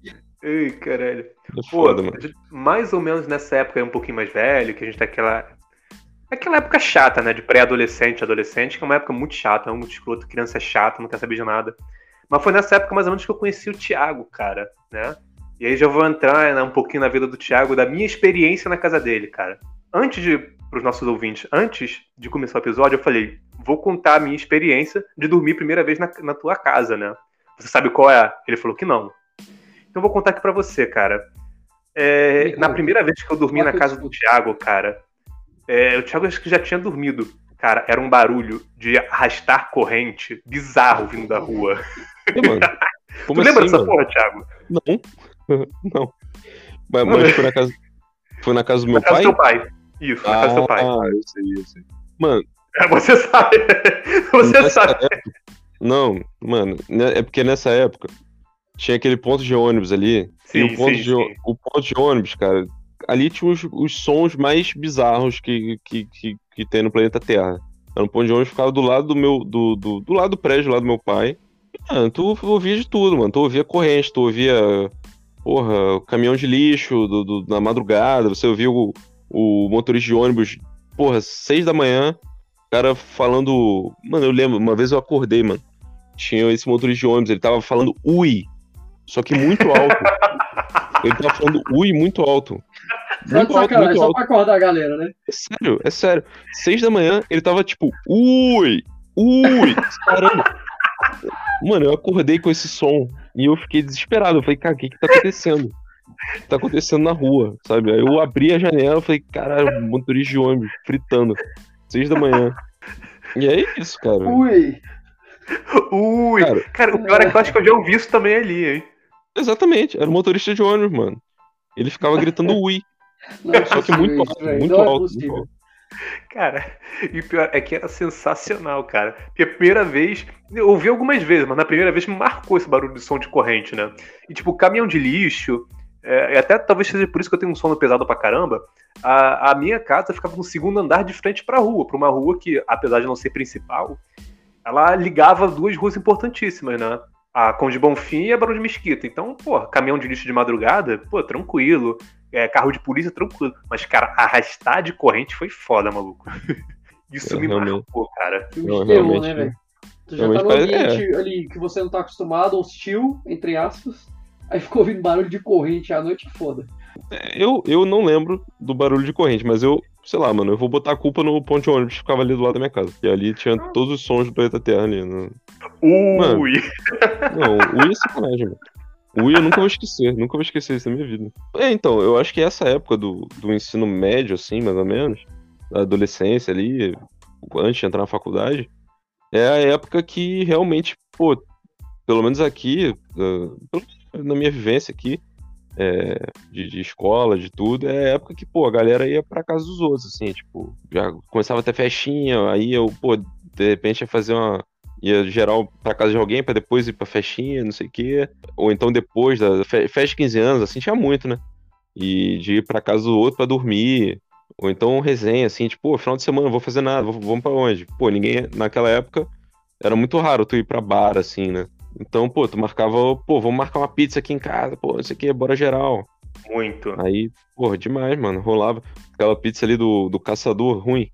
[LAUGHS] Ei, caralho. É Pô, foda, mano. a gente- mais ou menos nessa época, um pouquinho mais velho, que a gente tá aquela. Aquela época chata, né? De pré-adolescente, adolescente, que é uma época muito chata, é muito escroto, criança é chata, não quer saber de nada. Mas foi nessa época mais ou menos que eu conheci o Thiago, cara, né? E aí já vou entrar né, um pouquinho na vida do Thiago, da minha experiência na casa dele, cara. Antes de, pros nossos ouvintes, antes de começar o episódio, eu falei, vou contar a minha experiência de dormir primeira vez na, na tua casa, né? Você sabe qual é? Ele falou que não. Então eu vou contar aqui pra você, cara. É, na primeira vez que eu dormi na casa do. Thiago, cara, é, o Thiago acho que já tinha dormido. Cara, era um barulho de arrastar corrente bizarro vindo da rua. Mano. [LAUGHS] Como tu lembra assim, dessa mano? porra, Thiago? Não. [LAUGHS] Não. Mas, mas foi na casa. Foi na casa do meu Na casa pai? do seu pai. Isso, na casa do seu pai. Ah, eu sei, eu sei. Mano, É, [LAUGHS] Você sabe. Você sabe. época. Não, mano, né, é porque nessa época tinha aquele ponto de ônibus ali. e Sim, o ponto, sim, de, sim. o ponto de ônibus, cara, ali tinha os, os sons mais bizarros que, que, que, que tem no planeta Terra. Era um ponto de ônibus que ficava do lado do meu. Do, do, do lado do prédio lá do meu pai. E, Mano, tu ouvia de tudo, mano. Tu ouvia corrente, tu ouvia. Porra, o caminhão de lixo do, do- na madrugada, você ouvia o, o motorista de ônibus, porra, seis da manhã, o cara falando. Mano, eu lembro, uma vez eu acordei, mano. Tinha esse motorista de ônibus, ele tava falando ui, só que muito alto. ele tava falando ui muito alto. Muito alto, sacanagem, muito só alto. pra acordar a galera, né? É sério, é sério. Seis da manhã, ele tava tipo, ui, ui, caramba. Mano, eu acordei com esse som e eu fiquei desesperado. Eu falei, cara, o que que tá acontecendo? O que tá acontecendo na rua, sabe? Aí eu abri a janela e falei, caralho, motorista de ônibus, fritando. Seis da manhã. E é isso, cara. Ui. Ui. Cara. Cara, o pior é que eu acho que eu já ouvi isso também ali, hein? Exatamente, era o motorista de ônibus, mano. Ele ficava gritando ui. [LAUGHS] Não é Só que muito isso, alto, velho. muito Não é alto, muito possível. alto. Cara, e o pior é que era sensacional, cara. Porque a primeira vez, eu ouvi algumas vezes, mas na primeira vez me marcou esse barulho de som de corrente, né? E tipo, caminhão de lixo, é, até talvez seja por isso que eu tenho um sono pesado pra caramba. A, a minha casa ficava no segundo andar de frente pra rua, pra uma rua que, apesar de não ser principal, ela ligava duas ruas importantíssimas, né? A Conde Bonfim e a Barão de Mesquita. Então, pô, caminhão de lixo de madrugada, pô, tranquilo. É, carro de polícia, tranquilo. Mas, cara, arrastar de corrente foi foda, maluco. [LAUGHS] Isso me marcou, cara. Filme de terror, né, velho? Tu já tá no ambiente é. ali que você não tá acostumado, hostil, entre aspas. Aí ficou ouvindo barulho de corrente à noite, foda. É, eu, eu não lembro do barulho de corrente, mas eu, sei lá, mano, eu vou botar a culpa no ponte ônibus que ficava ali do lado da minha casa. E ali tinha todos os sons do planeta Terra ali. No... Ui! Mano, [LAUGHS] não, ui é sacanagem, mano. Ui, eu nunca vou esquecer, nunca vou esquecer isso na minha vida. É, então, eu acho que essa época do, do ensino médio, assim, mais ou menos, da adolescência ali, antes de entrar na faculdade, é a época que realmente, pô, pelo menos aqui, na minha vivência aqui, é, de, de, escola, de tudo, é época que, pô, a galera ia pra casa dos outros, assim, tipo, já começava a ter festinha, aí eu, pô, de repente ia fazer uma. ia geral pra casa de alguém pra depois ir pra festinha, não sei o quê. Ou então depois da festa de 15 anos, assim, tinha muito, né? E de ir pra casa do outro pra dormir. Ou então resenha, assim, tipo, pô, final de semana, não vou fazer nada, vamos pra onde? Pô, ninguém. Naquela época era muito raro tu ir pra bar, assim, né? Então, pô, tu marcava, pô, vamos marcar uma pizza aqui em casa, pô, isso aqui é bora geral. Muito. Aí, pô, demais, mano. Rolava aquela pizza ali do, do caçador ruim.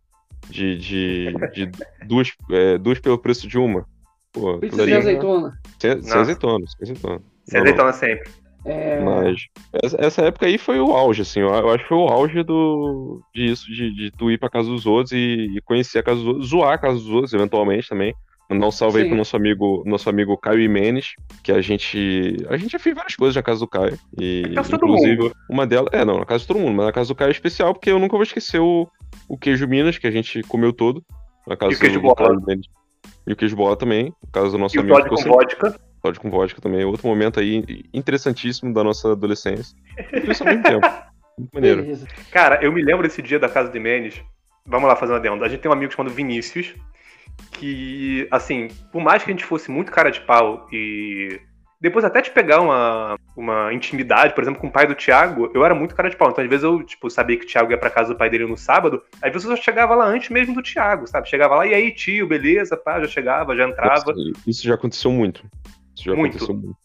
De, de, de duas, é, duas pelo preço de uma. Pô, pizza de azeitona. Sem, sem azeitona, sem azeitona. Sem azeitona sempre. É... Mas essa, essa, época aí foi o auge, assim. Eu, eu acho que foi o auge do, disso, de, de tu ir pra casa dos outros e, e conhecer a casa dos outros, zoar a casa dos outros, eventualmente também. Mandar um salve Sim. aí pro nosso amigo, nosso amigo Caio Imenes, que a gente. A gente já fez várias coisas na casa do Caio. E, na casa inclusive, todo mundo. uma delas. É, não, na casa de todo mundo, mas na casa do Caio é especial, porque eu nunca vou esquecer o, o queijo Minas, que a gente comeu todo. Na casa e o queijo do, Caio Imenes. E o queijo bola também, na casa do nosso e amigo. O com vodka. Todd com vodka também. Outro momento aí interessantíssimo da nossa adolescência. Isso ao mesmo tempo. [LAUGHS] Muito maneiro. Cara, eu me lembro desse dia da casa de Menes. Vamos lá fazer uma adendo. A gente tem um amigo chamado Vinícius, que, assim, por mais que a gente fosse muito cara de pau e depois até de pegar uma, uma intimidade, por exemplo, com o pai do Thiago, eu era muito cara de pau. Então, às vezes, eu, tipo, sabia que o Thiago ia pra casa do pai dele no sábado, às vezes eu chegava lá antes mesmo do Thiago, sabe? Chegava lá, e aí, tio, beleza, pá, já chegava, já entrava. Isso já aconteceu muito. Isso já muito. aconteceu muito.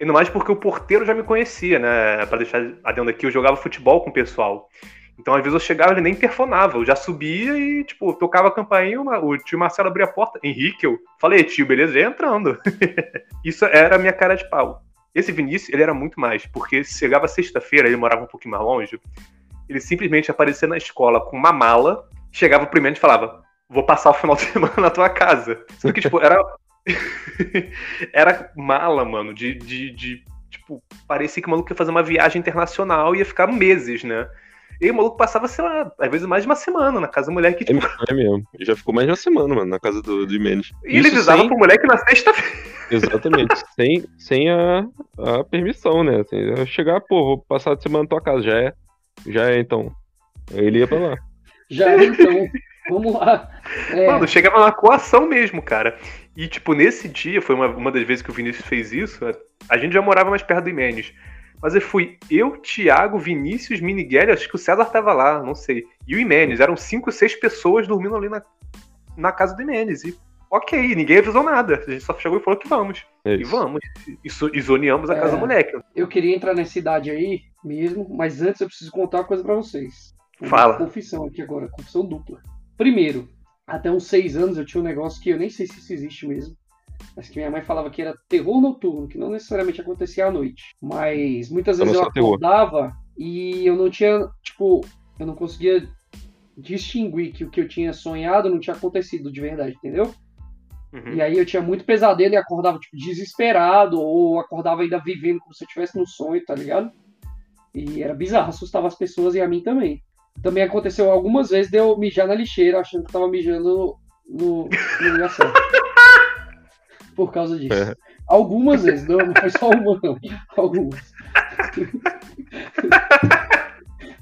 E não mais porque o porteiro já me conhecia, né? Pra deixar adendo aqui, eu jogava futebol com o pessoal. Então, às vezes, eu chegava, ele nem interfonava, eu já subia e, tipo, tocava a campainha, o tio Marcelo abria a porta. Henrique, eu falei, tio, beleza, já entrando. [LAUGHS] Isso era a minha cara de pau. Esse Vinícius, ele era muito mais, porque chegava sexta-feira, ele morava um pouquinho mais longe, ele simplesmente aparecia na escola com uma mala, chegava primeiro e falava, vou passar o final de [LAUGHS] semana na tua casa. Só que, tipo, era... [LAUGHS] era mala, mano, de, de, de, tipo, parecia que o maluco ia fazer uma viagem internacional e ia ficar meses, né? E o maluco passava, sei lá, às vezes mais de uma semana na casa da mulher que, tipo... É mesmo. Ele já ficou mais de uma semana, mano, na casa do, do Jimenez. E ele avisava sem... pro moleque na sexta-feira. Exatamente. [LAUGHS] sem sem a, a permissão, né? Assim, chegar, pô, vou passar de semana na tua casa. Já é. Já é, então. Ele ia pra lá. Já é, então. Vamos lá. [LAUGHS] É... Mano, chegava na coação mesmo, cara. E, tipo, nesse dia, foi uma, uma das vezes que o Vinícius fez isso, a gente já morava mais perto do Imenes. Mas eu fui eu, Thiago, Vinícius, Miniguel, acho que o César tava lá, não sei. E o Imenes. Eram cinco, seis pessoas dormindo ali na, na casa do Imenes. E ok, ninguém avisou nada. A gente só chegou e falou que vamos. É e vamos. Isso, e zoneamos a é, casa do moleque. Eu queria entrar nessa idade aí mesmo, mas antes eu preciso contar uma coisa para vocês. Uma Fala. Confissão aqui agora, confissão dupla. Primeiro, até uns seis anos eu tinha um negócio que eu nem sei se isso existe mesmo mas que minha mãe falava que era terror noturno, que não necessariamente acontecia à noite. Mas muitas vezes eu acordava e eu não tinha, tipo, eu não conseguia distinguir que o que eu tinha sonhado não tinha acontecido de verdade, entendeu? Uhum. E aí eu tinha muito pesadelo e acordava, tipo, desesperado, ou acordava ainda vivendo como se eu estivesse no sonho, tá ligado? E era bizarro, assustava as pessoas e a mim também. Também aconteceu algumas vezes de eu mijar na lixeira, achando que tava mijando no, no lugar certo [LAUGHS] por causa disso. É. Algumas vezes, não, não foi só uma, não. Algumas.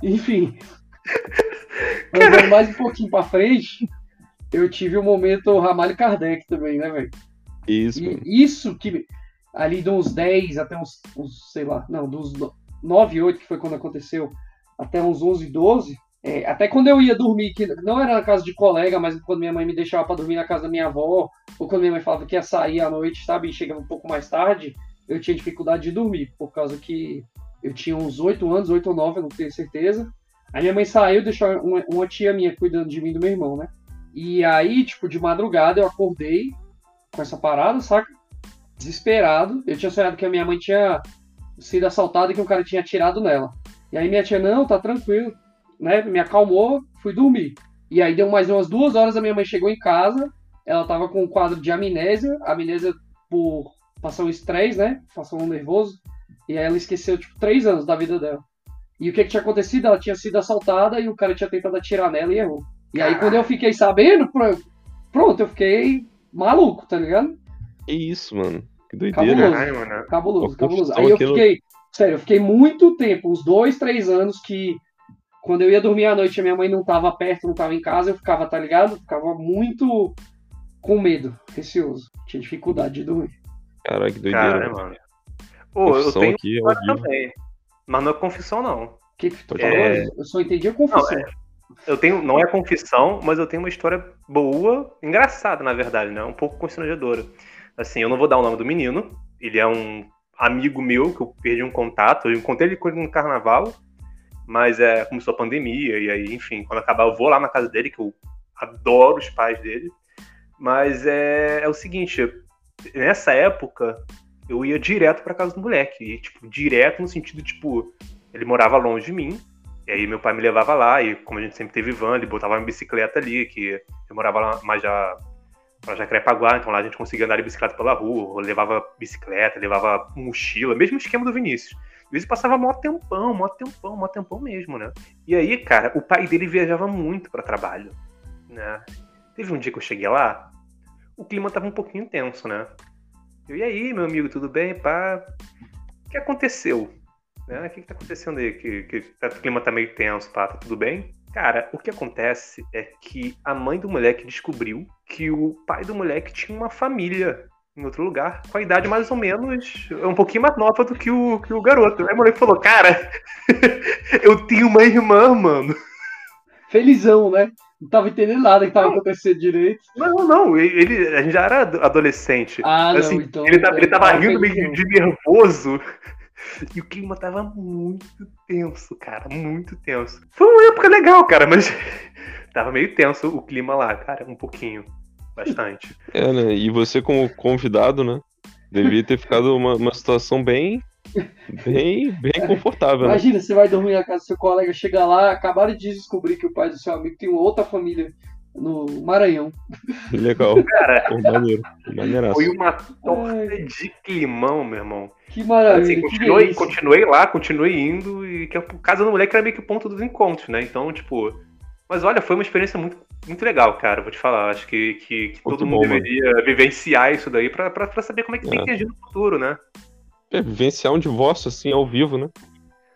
Enfim. Mas mais um pouquinho pra frente, eu tive o um momento Ramalho Kardec também, né, velho? Isso. E isso que ali de uns 10 até uns, uns, sei lá, não, dos 9, 8, que foi quando aconteceu, até uns 11, 12, é, até quando eu ia dormir, que não era na casa de colega, mas quando minha mãe me deixava para dormir na casa da minha avó, ou quando minha mãe falava que ia sair à noite, sabe, e chegava um pouco mais tarde, eu tinha dificuldade de dormir, por causa que eu tinha uns 8 anos, 8 ou 9, eu não tenho certeza. Aí minha mãe saiu, deixou uma, uma tia minha cuidando de mim e do meu irmão, né? E aí, tipo, de madrugada eu acordei com essa parada, saca? Desesperado. Eu tinha sonhado que a minha mãe tinha sido assaltada e que um cara tinha atirado nela. E aí minha tia, não, tá tranquilo, né? Me acalmou, fui dormir. E aí deu mais umas duas horas, a minha mãe chegou em casa, ela tava com um quadro de amnésia, amnésia por passar um estresse, né? Passou um nervoso. E aí ela esqueceu, tipo, três anos da vida dela. E o que, que tinha acontecido? Ela tinha sido assaltada e o cara tinha tentado atirar nela e errou. E aí quando eu fiquei sabendo, pronto, eu fiquei maluco, tá ligado? Que isso, mano. Que doideira. Cabuloso, Ai, cabuloso, cabuloso. Aí eu fiquei, sério, eu fiquei muito tempo, uns dois, três anos que quando eu ia dormir à noite a minha mãe não tava perto, não tava em casa, eu ficava, tá ligado? ficava muito com medo, receoso. Tinha dificuldade de dormir. Caraca, que doideira. Cara, mano. Pô, eu tenho aqui é também. Mas não é confissão, não. O que, que tu é... Eu só entendi a confissão. Não, é... Eu tenho, não é confissão, mas eu tenho uma história boa, engraçada, na verdade, né? Um pouco constrangedora. Assim, eu não vou dar o nome do menino, ele é um amigo meu que eu perdi um contato, eu encontrei ele no carnaval, mas é, começou a pandemia, e aí, enfim, quando acabar eu vou lá na casa dele, que eu adoro os pais dele. Mas é, é o seguinte, nessa época, eu ia direto para casa do moleque, e, tipo, direto no sentido, tipo, ele morava longe de mim, e aí meu pai me levava lá, e como a gente sempre teve van, ele botava uma bicicleta ali, que eu morava lá mais já pra Jacarepaguá, então lá a gente conseguia andar de bicicleta pela rua, levava bicicleta, levava mochila, mesmo esquema do Vinícius. Às vezes passava mó tempão, mó tempão, mó tempão mesmo, né? E aí, cara, o pai dele viajava muito para trabalho, né? Teve um dia que eu cheguei lá, o clima tava um pouquinho tenso, né? Eu, e aí, meu amigo, tudo bem? Pá? O que aconteceu? Né? O que, que tá acontecendo aí? Que, que tá, o clima tá meio tenso, pá, tá tudo bem? Cara, o que acontece é que a mãe do moleque descobriu que o pai do moleque tinha uma família em outro lugar, com a idade mais ou menos, um pouquinho mais nova do que o, que o garoto. Aí o moleque falou, cara, [LAUGHS] eu tenho uma irmã, mano. Felizão, né? Não tava entendendo nada que tava não. acontecendo direito. Não, não, ele, a gente já era adolescente. Ah, assim, não, então. Ele, tá, ele tava rindo meio de nervoso. [LAUGHS] E o clima tava muito tenso, cara, muito tenso. Foi uma época legal, cara, mas [LAUGHS] tava meio tenso o clima lá, cara, um pouquinho, bastante. É, né? E você como convidado, né? Devia ter ficado uma, uma situação bem bem, bem confortável. Né? Imagina, você vai dormir na casa do seu colega, chega lá, acabaram de descobrir que o pai do seu amigo tem uma outra família no Maranhão. Legal. Cara, Pô, maneiro. Foi uma torta de climão, meu irmão. Que maravilha. Assim, continuei, que é continuei lá, continuei indo, e que a casa do moleque era meio que o ponto dos encontros, né? Então, tipo. Mas olha, foi uma experiência muito, muito legal, cara, vou te falar. Acho que, que, que todo mundo bom, deveria mano. vivenciar isso daí pra, pra, pra saber como é que é. tem que agir no futuro, né? É, vivenciar um divórcio assim ao vivo, né?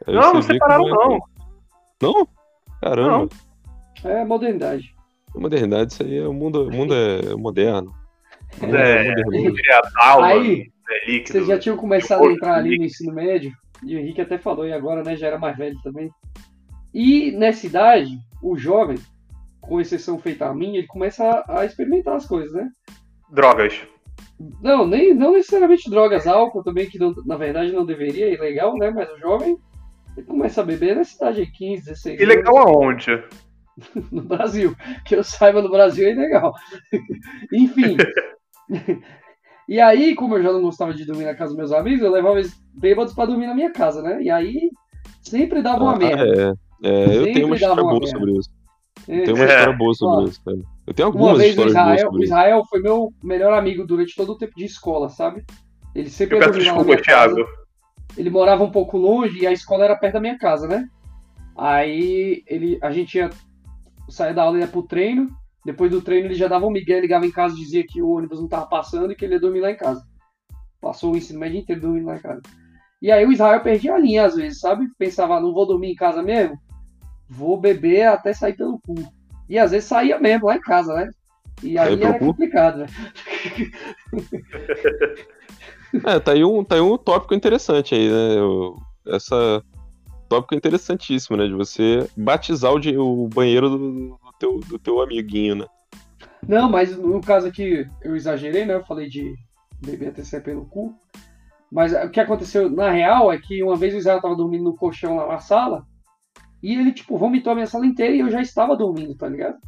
Aí não, não separaram, é não. Não? Caramba. Não. É modernidade. Modernidade, isso aí é o mundo, o mundo é moderno. É, é, é, é aí, é vocês já tinham começado a entrar ali no ensino médio, e o Henrique até falou, e agora né, já era mais velho também. E nessa idade, o jovem, com exceção feita a mim, ele começa a, a experimentar as coisas, né? Drogas. Não, nem, não necessariamente drogas, álcool também, que não, na verdade não deveria, é ilegal, né? Mas o jovem ele começa a beber nessa idade de 15, 16 Ilegal aonde? [LAUGHS] no Brasil. Que eu saiba, no Brasil é ilegal. [LAUGHS] Enfim. [LAUGHS] e aí, como eu já não gostava de dormir na casa dos meus amigos, eu levava eles bêbados pra dormir na minha casa, né? E aí, sempre dava uma ah, merda. É, é eu tenho uma história boa merda. sobre isso. Eu tenho uma história boa sobre isso, cara. Eu tenho algumas uma vez histórias Israel, boas Israel foi meu melhor amigo durante todo o tempo de escola, sabe? Ele sempre eu peço desculpa, Thiago. Casa. Ele morava um pouco longe e a escola era perto da minha casa, né? Aí ele, a gente ia saía da aula e ia pro treino. Depois do treino ele já dava um migué, ligava em casa dizia que o ônibus não tava passando e que ele ia dormir lá em casa. Passou o ensino médio inteiro dormindo lá em casa. E aí o Israel perdia a linha às vezes, sabe? Pensava, não vou dormir em casa mesmo? Vou beber até sair pelo cu. E às vezes saía mesmo lá em casa, né? E aí era cu? complicado, né? [LAUGHS] É, tá aí um, tá aí um tópico interessante aí, né? O- essa tópico interessantíssimo, né? De você batizar o, di- o banheiro do, do teu, do teu amiguinho, né? Não, mas no caso aqui eu exagerei, né? Eu falei de beber até sair pelo cu. Mas o que aconteceu na real é que uma vez o Israel tava dormindo no colchão lá na sala e ele, tipo, vomitou a minha sala inteira e eu já estava dormindo, tá ligado?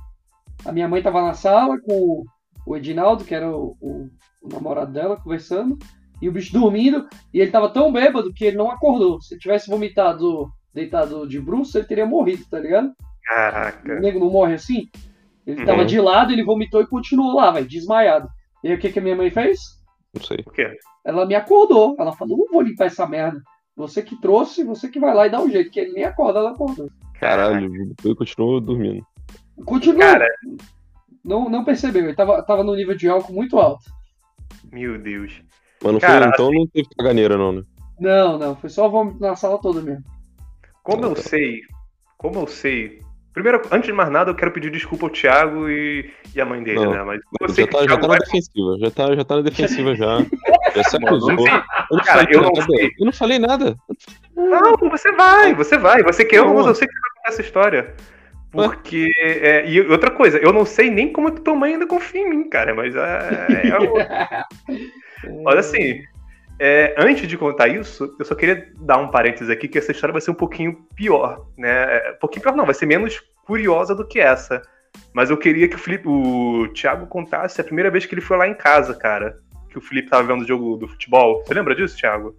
A minha mãe tava na sala com o- o Edinaldo, que era o, o- o namorado dela, conversando, e o bicho dormindo, e ele tava tão bêbado que ele não acordou. Se ele tivesse vomitado deitado de bruxo, ele teria morrido, tá ligado? O Caraca. nego não morre assim? Ele tava Uhum. de lado, ele vomitou e continuou lá, velho, desmaiado. E aí o que, que a minha mãe fez? Não sei. O quê? Ela me acordou. Ela falou: não vou limpar essa merda. Você que trouxe, você que vai lá e dá um jeito. Que ele nem acorda, ela acordou. Caralho, eu continuo dormindo. Continua. Cara. Não, não percebeu, ele tava, tava no nível de álcool muito alto. Meu Deus. Mas não Cara, foi, então não teve caganeira, não, né? Não, não, foi só vômito na sala toda mesmo. Como eu sei, como eu sei. Primeiro, antes de mais nada, eu quero pedir desculpa ao Thiago e, e a mãe dele, Não. né? Mas eu sei Já que tá, já tá vai na defensiva, já tá, já tá na defensiva já. [LAUGHS] Já se acusou. não. Eu não Cara, falei eu não sei. Eu não falei nada. Não, você vai, você vai. Você quer, Não. mas eu sei que você vai contar essa história. Porque. é, e outra coisa, eu não sei nem como é que tua mãe ainda confia em mim, cara. Mas é, é [LAUGHS] assim, é, antes de contar isso, eu só queria dar um parênteses aqui que essa história vai ser um pouquinho pior, né? É, Um pouquinho pior não, vai ser menos curiosa do que essa. Mas eu queria que o, Felipe, o Thiago contasse a primeira vez que ele foi lá em casa, cara. Que o Felipe tava vendo o jogo do futebol. Você lembra disso, Thiago?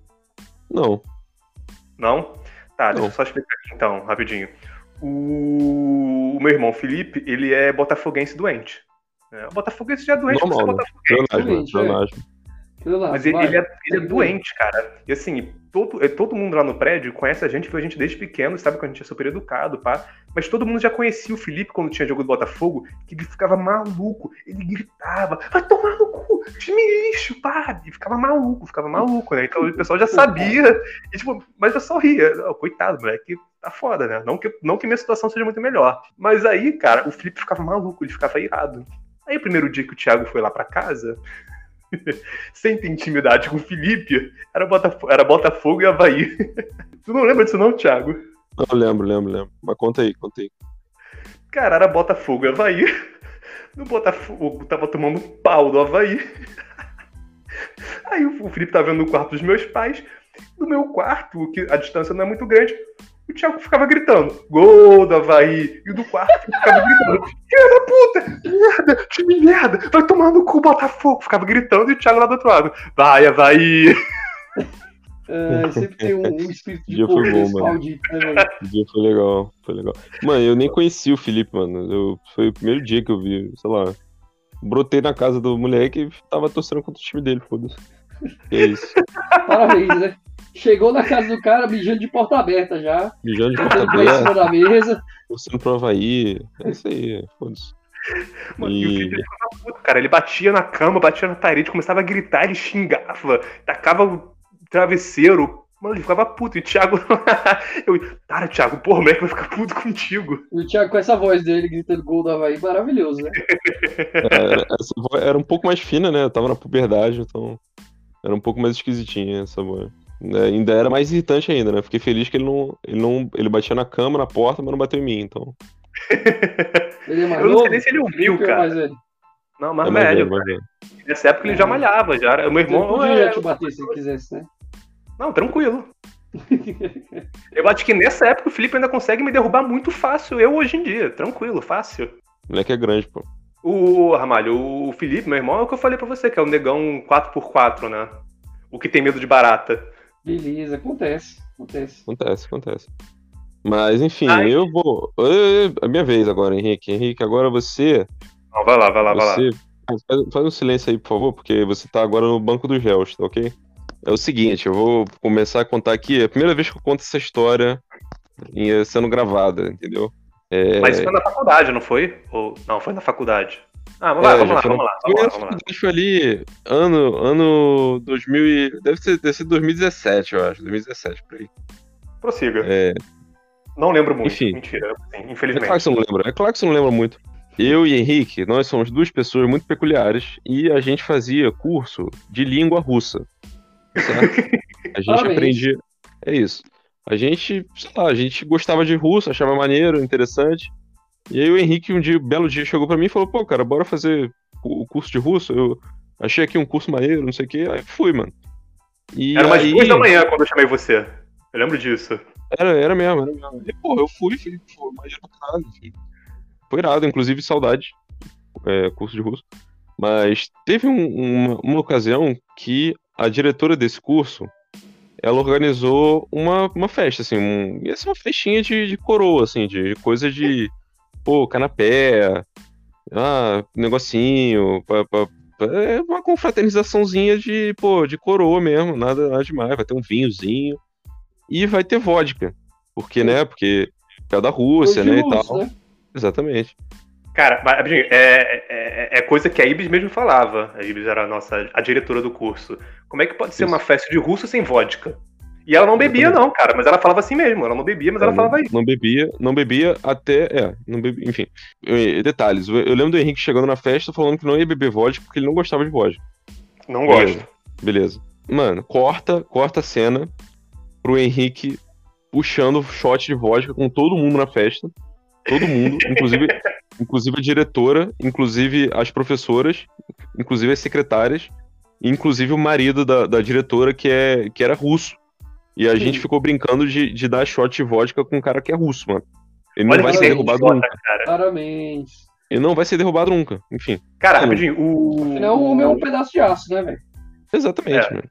Não. Não? Tá, deixa eu só explicar aqui então, rapidinho. O, o meu irmão Felipe, ele é botafoguense doente. É, o botafoguense já é doente ser Normal, né? botafoguense. Pleonasmo, Gente, é. Lá, Mas ele, ele é, ele é doente, cara. E assim, todo, todo mundo lá no prédio conhece a gente, viu a gente desde pequeno, sabe que a gente é super educado, pá. Mas todo mundo já conhecia o Felipe quando tinha jogo do Botafogo, que ele ficava maluco, ele gritava, vai tomar no cu, time lixo, pá. E ficava maluco, ficava maluco, né? Então o pessoal já sabia, e, tipo, mas eu só ria. Oh, coitado, moleque, tá foda, né? Não que, não que minha situação seja muito melhor. Mas aí, cara, o Felipe ficava maluco, ele ficava irado. Aí o primeiro dia que o Thiago foi lá pra casa, [LAUGHS] sem ter intimidade com o Felipe, era Botafogo, era Botafogo e Havaí. [LAUGHS] tu não lembra disso não, Thiago? Não, lembro, lembro, lembro. Mas conta aí, conta aí. Cara, era Botafogo e Havaí. No Botafogo tava tomando pau do Havaí. [LAUGHS] Aí o Felipe tava vendo no quarto dos meus pais. No meu quarto, que a distância não é muito grande, o Thiago ficava gritando: Gol do Havaí! E o do quarto ficava gritando: Filha da puta! Merda! Time merda! Vai tomar no cu, Botafogo! Ficava gritando e o Thiago lá do outro lado: Vai, Havaí! É, sempre tem um, um espírito [LAUGHS] de Dia foi bom, mano. maldito, né? O dia foi legal, foi legal. Mano, eu nem conheci o Felipe, mano. Eu, foi o primeiro dia que eu vi, sei lá. Brotei na casa do moleque e tava torcendo contra o time dele, foda-se. Que é isso. [LAUGHS] Parabéns, né? Chegou na casa do cara mijando de porta aberta já, Mijando de porta botando dois em aberta, cima da mesa. torcendo pro Havaí. É isso aí, foda-se. Mano, e o E- Felipe ficava puto, cara. Ele batia na cama, batia na parede, começava a gritar, ele xingava, tacava o travesseiro. Mano, ele ficava puto. E o Thiago. [LAUGHS] eu, cara, Thiago, porra, o moleque vai ficar puto contigo. E o Thiago com essa voz dele gritando gol do Havaí, maravilhoso, né? [LAUGHS] Voz era um pouco mais fina, né? Eu tava na puberdade, então. Era um pouco mais esquisitinha essa voz. Né, Ainda era mais irritante ainda, né? Fiquei feliz que ele não, ele não. Ele batia na cama, na porta, mas não bateu em mim, então. [LAUGHS] Ele é mais Eu não sei nem se ele ouviu, Felipe é cara. mais velho. Não, mas é mais velho. velho, mais velho. Nessa época ele já malhava, já meu Ele irmão. podia é, te bater se ele quisesse, né? Não, tranquilo. Eu acho que nessa época o Felipe ainda consegue me derrubar muito fácil. Eu hoje em dia, tranquilo, fácil. O moleque é grande, pô. O Ramalho, o Felipe, meu irmão, é o que eu falei pra você, que é o negão 4x4, né? O que tem medo de barata. Beleza, acontece, acontece. Acontece, acontece. Mas, enfim, Ai. eu vou. É a minha vez agora, Henrique. Henrique, agora você. Não, vai lá, vai lá, vai lá. você faz, um silêncio aí, por favor, porque você tá agora no banco dos réus, tá ok? É o seguinte, eu vou começar a contar aqui. É a primeira vez que eu conto essa história sendo gravada, entendeu? É, Mas foi na faculdade, não foi? Ou... Não, foi na faculdade. Ah, vamos lá, É, vamos lá, vamos lá, vamos lá, vamos lá. faculdade, foi ali ano, ano 2000 e- deve ter, ter sido 2017, eu acho, 2017 por aí. Prossiga. É, Não lembro muito. Enfim. Mentira, sim, É infelizmente. claro que você não lembra. É claro que você não lembra muito. Eu e Henrique, nós somos duas pessoas muito peculiares e a gente fazia curso de língua russa. Certo? A gente aprendia. É isso. A gente, sei lá, a gente gostava de russo, achava maneiro, interessante. E aí o Henrique um dia, um belo dia, chegou pra mim e falou: pô, cara, bora fazer o curso de russo? Eu achei aqui um curso maneiro, não sei o quê. Aí fui, mano. E Era umas aí... duas da manhã quando eu chamei você. Eu lembro disso. Era, era mesmo, era mesmo. E, pô, eu fui, fui, pô, maneiro pra caralho. enfim. Foi irado, inclusive saudade, é, curso de russo. Mas teve um- uma, uma ocasião que a diretora desse curso, ela organizou uma, uma festa, assim, um, ia ser uma festinha de, de coroa, assim, de coisa de, pô, canapé, ah, negocinho, pa, pa- pa- é uma confraternizaçãozinha de, pô, de coroa mesmo, nada, nada demais, vai ter um vinhozinho e vai ter vodka, porque, né, porque é da Rússia, né, e russo, tal, né? exatamente. Cara, é, é, é coisa que a Ibis mesmo falava. A Ibis era a nossa a diretora do curso. Como é que pode ser Isso. uma festa de russo sem vodka? E ela não bebia, não, cara, mas ela falava assim mesmo. Ela não bebia, mas ela não, falava isso. não bebia, não bebia até, é, não bebia, enfim. Detalhes, eu lembro do Henrique chegando na festa falando que não ia beber vodka porque ele não gostava de vodka. Não gosto. Beleza. Mano, corta, corta a cena pro Henrique puxando shot de vodka com todo mundo na festa. Todo mundo, [LAUGHS] inclusive, inclusive a diretora, inclusive as professoras, inclusive as secretárias, inclusive o marido da, da diretora que, é, que era russo. E a Sim. gente ficou brincando de, de dar shot de vodka com um cara que é russo, mano. Ele Olha não vai ser derrubado nunca. cara. Parabéns. Ele não vai ser derrubado nunca. Enfim, Cara, rapidinho, o. Afinal, o homem é um pedaço de aço, né, velho? exatamente, É. mano.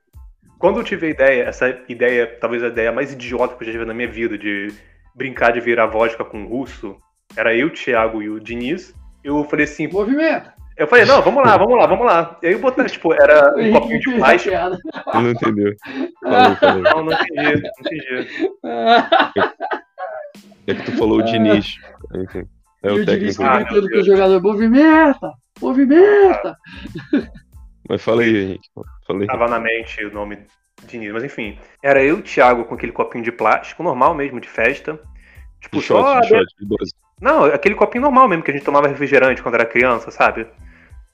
Quando eu tive a ideia, essa ideia, talvez a ideia mais idiota que eu já tive na minha vida, de brincar de virar vodka com o russo, era eu, o Thiago e o Diniz. Eu falei assim, Movimento. Eu falei, não, vamos lá, vamos lá, vamos lá. E aí eu botei, tipo, era [LAUGHS] um copinho de plástico. Ele não entendeu. Falou, falou. Não, não entendi, não entendi. É que tu falou o Diniz. Enfim. É o o técnico. Ah, gritando pro jogador, movimenta! Movimenta! Mas fala aí, Henrique. Fala aí. Tava na mente o nome Diniz, mas enfim. Era eu e o Thiago com aquele copinho de plástico, normal mesmo, de festa. Tipo, De shot, só. de shot, de 12. Não, aquele copinho normal mesmo que a gente tomava refrigerante quando era criança, sabe?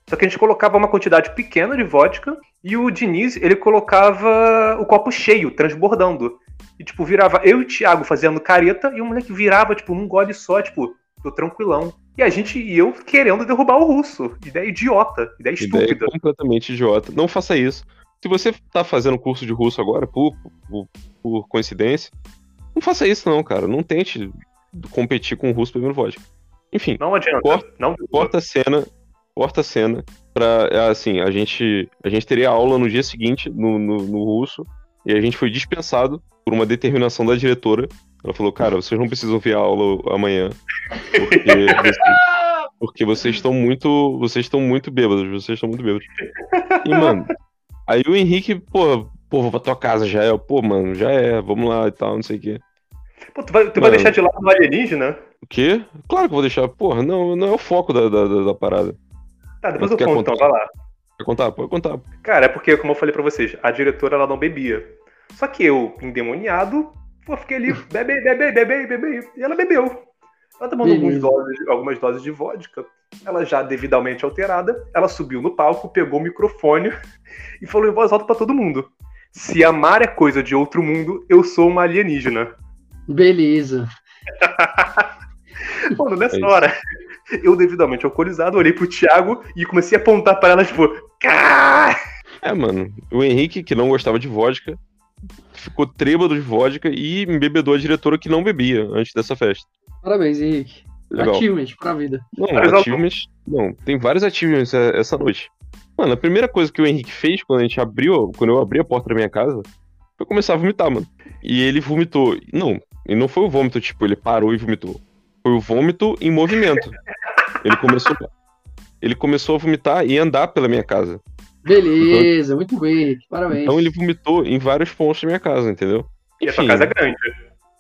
Só que a gente colocava uma quantidade pequena de vodka e o Diniz, ele colocava o copo cheio, transbordando. E, tipo, virava eu e o Thiago fazendo careta e o moleque virava, tipo, num gole só, tipo, tô tranquilão. E a gente e eu querendo derrubar o russo. Ideia idiota, ideia Ideia estúpida. completamente idiota. Não faça isso. Se você tá fazendo curso de russo agora, por, por, por coincidência, não faça isso não, cara. Não tente competir com o russo bebendo vodka. Enfim, Não adianta. Corta- não corta a cena, corta a cena pra, é, assim, a gente, a gente teria aula no dia seguinte, no, no, no russo, e a gente foi dispensado por uma determinação da diretora. Ela falou, cara, vocês não precisam ver a aula amanhã, porque, vocês, [LAUGHS] porque vocês estão muito, vocês estão muito bêbados, vocês estão muito bêbados. E, mano, aí o Henrique, pô, pô, vou pra tua casa já é, pô, mano, já é, vamos lá e tal, não sei o quê. Pô, tu vai, tu vai deixar de lado o alienígena? O quê? Claro que eu vou deixar, porra, não, não é o foco da, da, da- da parada. Tá, depois Mas eu conto, então, contar? vai lá. Quer contar? Pode contar. Cara, é porque, como eu falei pra vocês, a diretora ela não bebia. Só que eu, endemoniado, pô, fiquei ali, [LAUGHS] bebe, bebe, bebe, bebe. E ela bebeu. Ela tomando algumas Beleza. doses, algumas doses de vodka. Ela já devidamente alterada, ela subiu no palco, pegou o microfone [LAUGHS] e falou em voz alta pra todo mundo. Se amar é coisa de outro mundo, eu sou uma alienígena. Beleza. [LAUGHS] Mano, nessa É hora, eu devidamente alcoolizado, olhei pro Thiago e comecei a apontar pra ela, tipo, "Cá!" É, mano, o Henrique, que não gostava de vodka, ficou trêbado de vodka e embebedou a diretora que não bebia antes dessa festa. Parabéns, Henrique. Legal. Achievement pra vida. Não, achievements. Não, tem vários achievements é- essa noite. Mano, a primeira coisa que o Henrique fez quando a gente abriu, quando eu abri a porta da minha casa, foi começar a vomitar, mano. E ele vomitou. Não, e não foi o vômito, tipo, ele parou e vomitou. Foi o vômito em movimento. Ele começou. Ele começou a vomitar e andar pela minha casa. Beleza, muito bem, Henrique. Parabéns. Então ele vomitou em vários pontos da minha casa, entendeu? E a sua Enfim. casa é grande.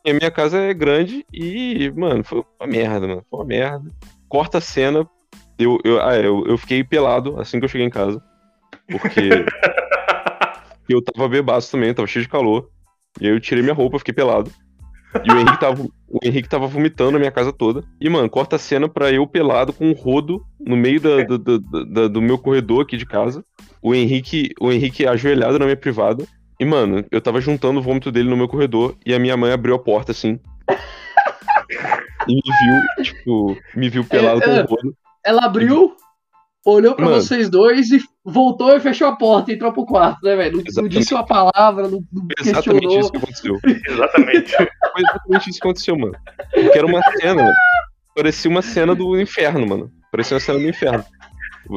E a minha casa é grande e, mano, foi uma merda, mano. Foi uma merda. Corta a cena. Eu, eu, ah, eu, eu fiquei pelado assim que eu cheguei em casa. Porque [LAUGHS] eu tava bebaço também, tava cheio de calor. E aí eu tirei minha roupa, fiquei pelado. E o Henrique tava, o Henrique tava vomitando a minha casa toda. E, mano, corta a cena pra eu pelado com um rodo no meio da, do, meu corredor aqui de casa. O Henrique, o Henrique ajoelhado na minha privada. E, mano, eu tava juntando o vômito dele no meu corredor e a minha mãe abriu a porta assim. [LAUGHS] e me viu, tipo, me viu pelado com o rodo. Ela abriu, olhou pra Mano, vocês dois e voltou e fechou a porta e entrou pro quarto, né, velho? Não, não, disse uma palavra, não, não exatamente questionou. isso que aconteceu. [LAUGHS] exatamente. Foi exatamente isso que aconteceu, mano. Porque era uma cena, mano. Parecia uma cena do inferno, mano. Parecia uma cena do inferno.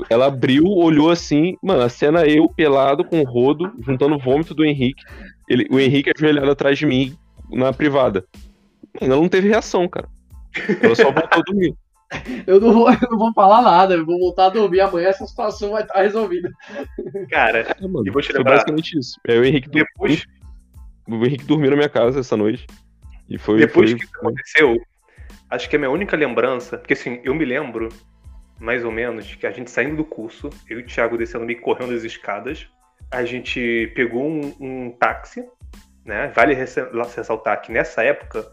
Ela abriu, olhou assim, mano, a cena eu pelado com o rodo, juntando o vômito do Henrique. Ele, o Henrique ajoelhado atrás de mim na privada. Ela não teve reação, cara. Ela só voltou a dormir. [LAUGHS] Eu não, vou, eu não vou falar nada, eu vou voltar a dormir. Amanhã essa situação vai estar resolvida. Cara, é, mano, vou te lembrar. Foi basicamente isso. É, o Henrique depois. O Henrique dormiu na minha casa essa noite. E foi. Depois foi, que isso aconteceu, acho que a minha única lembrança. Porque assim, eu me lembro, mais ou menos, que a gente saindo do curso, eu e o Thiago descendo meio correndo as escadas. A gente pegou um, um táxi, né? Vale ressaltar que nessa época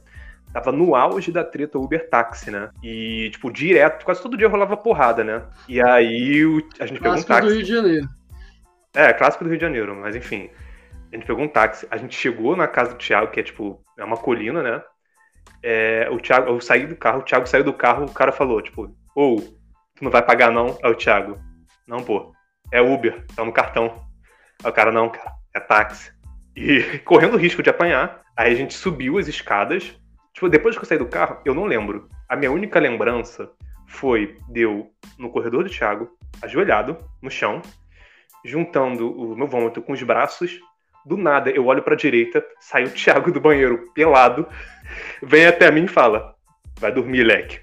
tava no auge da treta Uber táxi, né? E, tipo, direto, quase todo dia rolava porrada, né? E aí a gente pegou um táxi. do Rio de Janeiro. É, clássico do Rio de Janeiro, mas enfim. A gente pegou um táxi, a gente chegou na casa do Thiago, que é tipo, é uma colina, né? É, o Thiago, eu saí do carro, o Thiago saiu do carro, o cara falou, tipo, ou, oh, tu não vai pagar não? É o Thiago. Não, pô. É Uber, tá no cartão. Aí o cara, não, cara, é táxi. E [LAUGHS] correndo o risco de apanhar, aí a gente subiu as escadas, Tipo, depois que eu saí do carro, eu não lembro. A minha única lembrança foi de eu no corredor do Thiago, ajoelhado no chão, juntando o meu vômito com os braços. Do nada, eu olho pra direita, sai o Thiago do banheiro pelado, vem até mim e fala: Vai dormir, leque.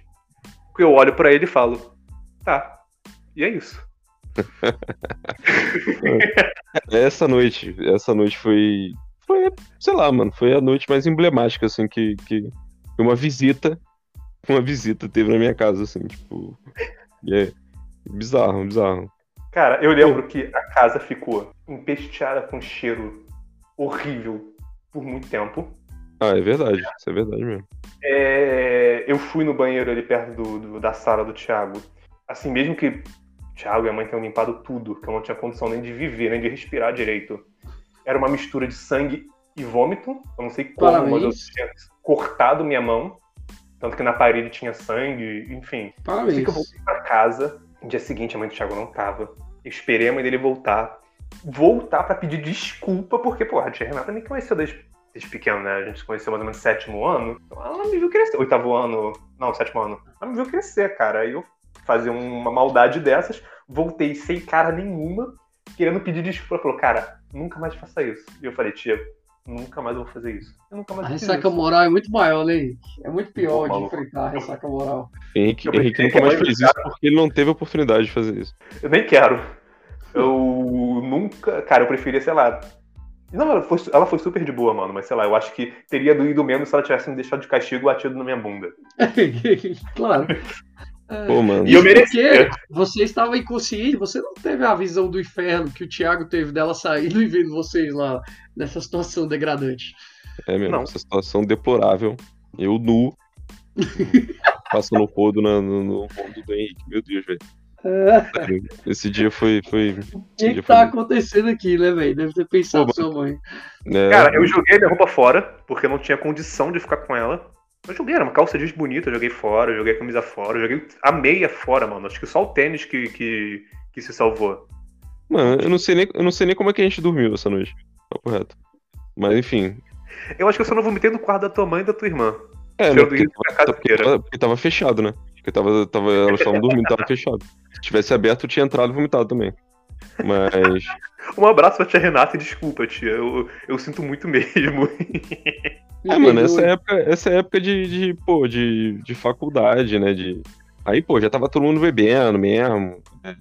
Eu olho para ele e falo: Tá. E é isso. [LAUGHS] essa noite, essa noite foi foi, sei lá, mano, foi a noite mais emblemática, assim, que, que uma visita, uma visita teve na minha casa, assim, tipo, é bizarro, bizarro. Cara, eu lembro que a casa ficou empesteada com cheiro horrível por muito tempo. Ah, é verdade, isso é verdade mesmo. É, eu fui no banheiro ali perto do, do, da sala do Thiago. Assim, mesmo que o Thiago e a mãe tenham limpado tudo, que eu não tinha condição nem de viver, nem de respirar direito era uma mistura de sangue e vômito. Eu não sei como, Parabéns. mas eu tinha cortado minha mão. Tanto que na parede tinha sangue, enfim. Parabéns. Assim que eu voltei pra casa, no dia seguinte a mãe do Thiago não tava. Eu esperei a mãe dele voltar. Voltar para pedir desculpa, porque, porra, a tia Renata me conheceu desde, desde pequeno, né? A gente se conheceu mais ou menos no sétimo ano. Então ela me viu crescer. Oitavo ano. Não, sétimo ano. Ela me viu crescer, cara. Aí eu fazia uma maldade dessas, voltei sem cara nenhuma, querendo pedir desculpa. Ela falou, cara, nunca mais faça isso. E eu falei, tia, nunca mais vou fazer isso. Eu nunca mais a ressaca isso. moral é muito maior, né, Henrique? É muito pior de enfrentar a ressaca moral. Henrique, Henrique nunca mais fez isso porque ele não teve a oportunidade de fazer isso. Eu nem quero. Eu nunca. Cara, eu preferia, sei lá. Não, ela foi, ela foi super de boa, mano, mas sei lá, eu acho que teria doído menos se ela tivesse me deixado de castigo batido na minha bunda. [LAUGHS] claro. Pô, mano. E eu mereci. você estava inconsciente, você não teve a visão do inferno que o Thiago teve dela saindo e vendo vocês lá nessa situação degradante. É mesmo, não. essa situação deplorável. Eu nu, [LAUGHS] passando o rodo no, no rodo do Henrique. Meu Deus, velho. É. Esse dia foi. foi o que, que tá foi... acontecendo aqui, né, velho? Deve ter pensado Pô, sua mãe. É... Cara, eu joguei minha roupa fora, porque eu não tinha condição de ficar com ela. Eu joguei, era uma calça jeans bonita, joguei fora, joguei a camisa fora, joguei a meia fora, mano. Acho que só o tênis que, que, que se salvou. Mano, eu não sei nem, eu não sei nem como é que a gente dormiu essa noite. Tá correto. Mas enfim. Eu acho que eu só não vomitei no quarto da tua mãe e da tua irmã. É, né, porque, tava, porque, tava, porque tava fechado, né? Porque tava, tava, elas estavam dormindo, tava [LAUGHS] fechado. Se tivesse aberto, eu tinha entrado e vomitado também. Mas. [LAUGHS] um abraço pra tia Renata e desculpa, tia. Eu, eu sinto muito mesmo. [LAUGHS] É, mano, essa época, essa época de, de, pô, de, de faculdade, né? De... Aí, pô, já tava todo mundo bebendo mesmo, né?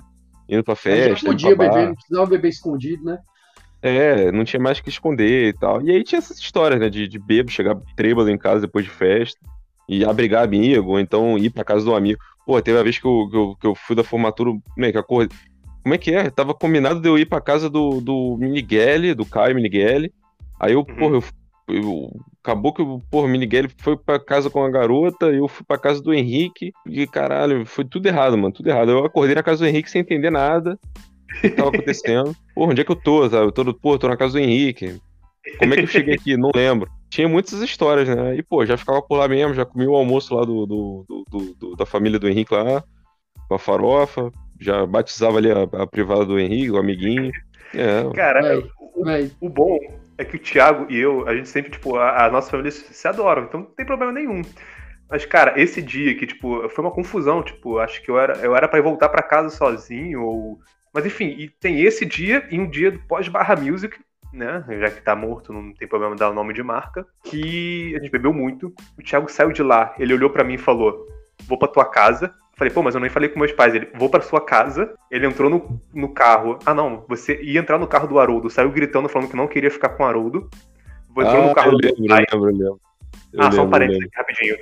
indo pra festa. Não podia beber, não precisava beber escondido, né? É, não tinha mais que esconder e tal. E aí tinha essas histórias, né? De, de bebo, chegar trêbado em casa depois de festa e abrigar amigo, ou então ir pra casa do amigo. Pô, teve a vez que eu, que eu, que eu fui da formatura, é que a cor... Como é que é? Tava combinado de eu ir pra casa do, do Miniguele, do Caio Miniguele. Aí eu, uhum. porra, eu eu, acabou que porra, o Miguel foi pra casa com a garota, eu fui pra casa do Henrique, e caralho, foi tudo errado, mano, tudo errado. Eu acordei na casa do Henrique sem entender nada o que tava acontecendo. [LAUGHS] Porra, onde é que eu tô, sabe? Eu tô, pô, tô na casa do Henrique. Como é que eu cheguei aqui? Não lembro. Tinha muitas histórias, né? E, pô, já ficava por lá mesmo, já comi o almoço lá do, do, do, do da família do Henrique lá, com a farofa, já batizava ali a, a privada do Henrique, o amiguinho. É. Cara, vai, o, vai. o, bom é que o Thiago e eu, a gente sempre, tipo, a, a nossa família se adoram, então não tem problema nenhum. Mas, cara, esse dia que, tipo, foi uma confusão, tipo, acho que eu era, eu era pra ir voltar para casa sozinho, ou. Mas enfim, e tem esse dia e um dia do pós-barra music, né? Já que tá morto, não tem problema dar o nome de marca. Que a gente bebeu muito. O Thiago saiu de lá, ele olhou para mim e falou: Vou pra tua casa. Falei, pô, mas eu nem falei com meus pais. Ele, vou pra sua casa. Ele entrou no, no carro. Ah, não, você ia entrar no carro do Haroldo. Saiu gritando, falando que não queria ficar com o Haroldo. Entrou ah, no carro eu lembro, do pai. Eu lembro, eu lembro. Eu ah, só um parênteses aqui rapidinho.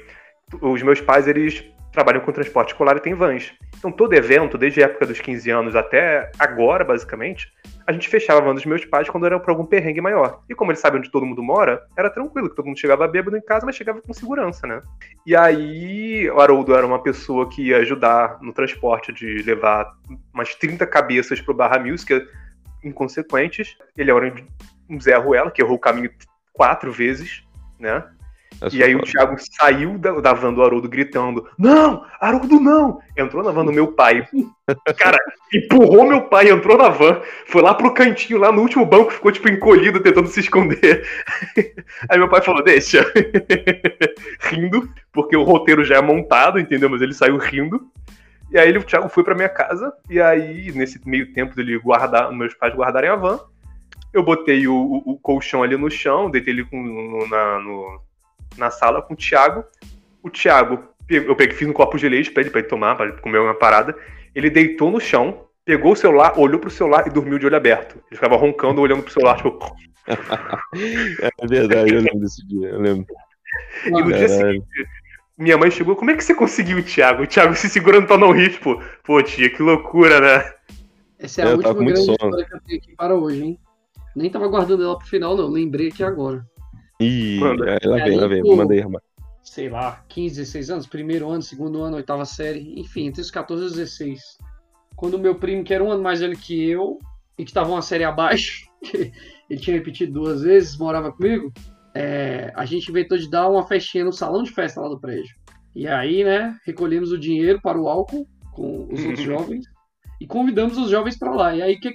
Os meus pais, eles trabalham com transporte escolar e tem vans. Então, todo evento, desde a época dos 15 anos até agora, basicamente, a gente fechava a van dos meus pais quando era por algum perrengue maior. E como eles sabem onde todo mundo mora, era tranquilo, que todo mundo chegava bêbado em casa, mas chegava com segurança, né? E aí, o Haroldo era uma pessoa que ia ajudar no transporte de levar umas 30 cabeças pro Barra Music, inconsequentes. Ele era um Zé Ruela, que errou o caminho quatro vezes, né? E aí o Thiago saiu da, da van do Haroldo gritando: Não, Haroldo não! Entrou na van do meu pai. [LAUGHS] Cara, empurrou meu pai, entrou na van, foi lá pro cantinho, lá no último banco, ficou tipo encolhido, tentando se esconder. [LAUGHS] Aí meu pai falou: Deixa. [LAUGHS] rindo, porque o roteiro já é montado, entendeu? Mas ele saiu rindo. E aí o Thiago foi pra minha casa, e aí, nesse meio tempo dele guardar, meus pais guardarem a van, eu botei o, o, o colchão ali no chão, deitei ele com, no, na, no, na sala com o Thiago. O Thiago, eu peguei, fiz um copo de leite pra ele, pra ele tomar, pra ele comer uma parada. Ele deitou no chão, pegou o celular, olhou pro celular e dormiu de olho aberto. Ele ficava roncando, olhando pro celular, tipo. [LAUGHS] é verdade, eu lembro desse dia, eu lembro. E no dia seguinte, minha mãe chegou, como é que você conseguiu, Thiago? O Thiago se segurando pra não rir, tipo, pô, tia, que loucura, né? Essa é a eu última grande sono. história que eu tenho aqui para hoje, hein? Nem tava guardando ela pro final, não. Lembrei aqui agora. Ih, ela vem, ela vem, irmã. Sei lá, 15, 16 anos, primeiro ano, segundo ano, oitava série, enfim, entre os 14 e 16. Quando o meu primo, que era um ano mais velho que eu, e que estava uma série abaixo, [LAUGHS] ele tinha repetido duas vezes, morava comigo, é, a gente inventou de dar uma festinha no salão de festa lá do prédio. E aí, né, recolhemos o dinheiro para o álcool com os outros [LAUGHS] jovens e convidamos os jovens para lá. E aí, o que,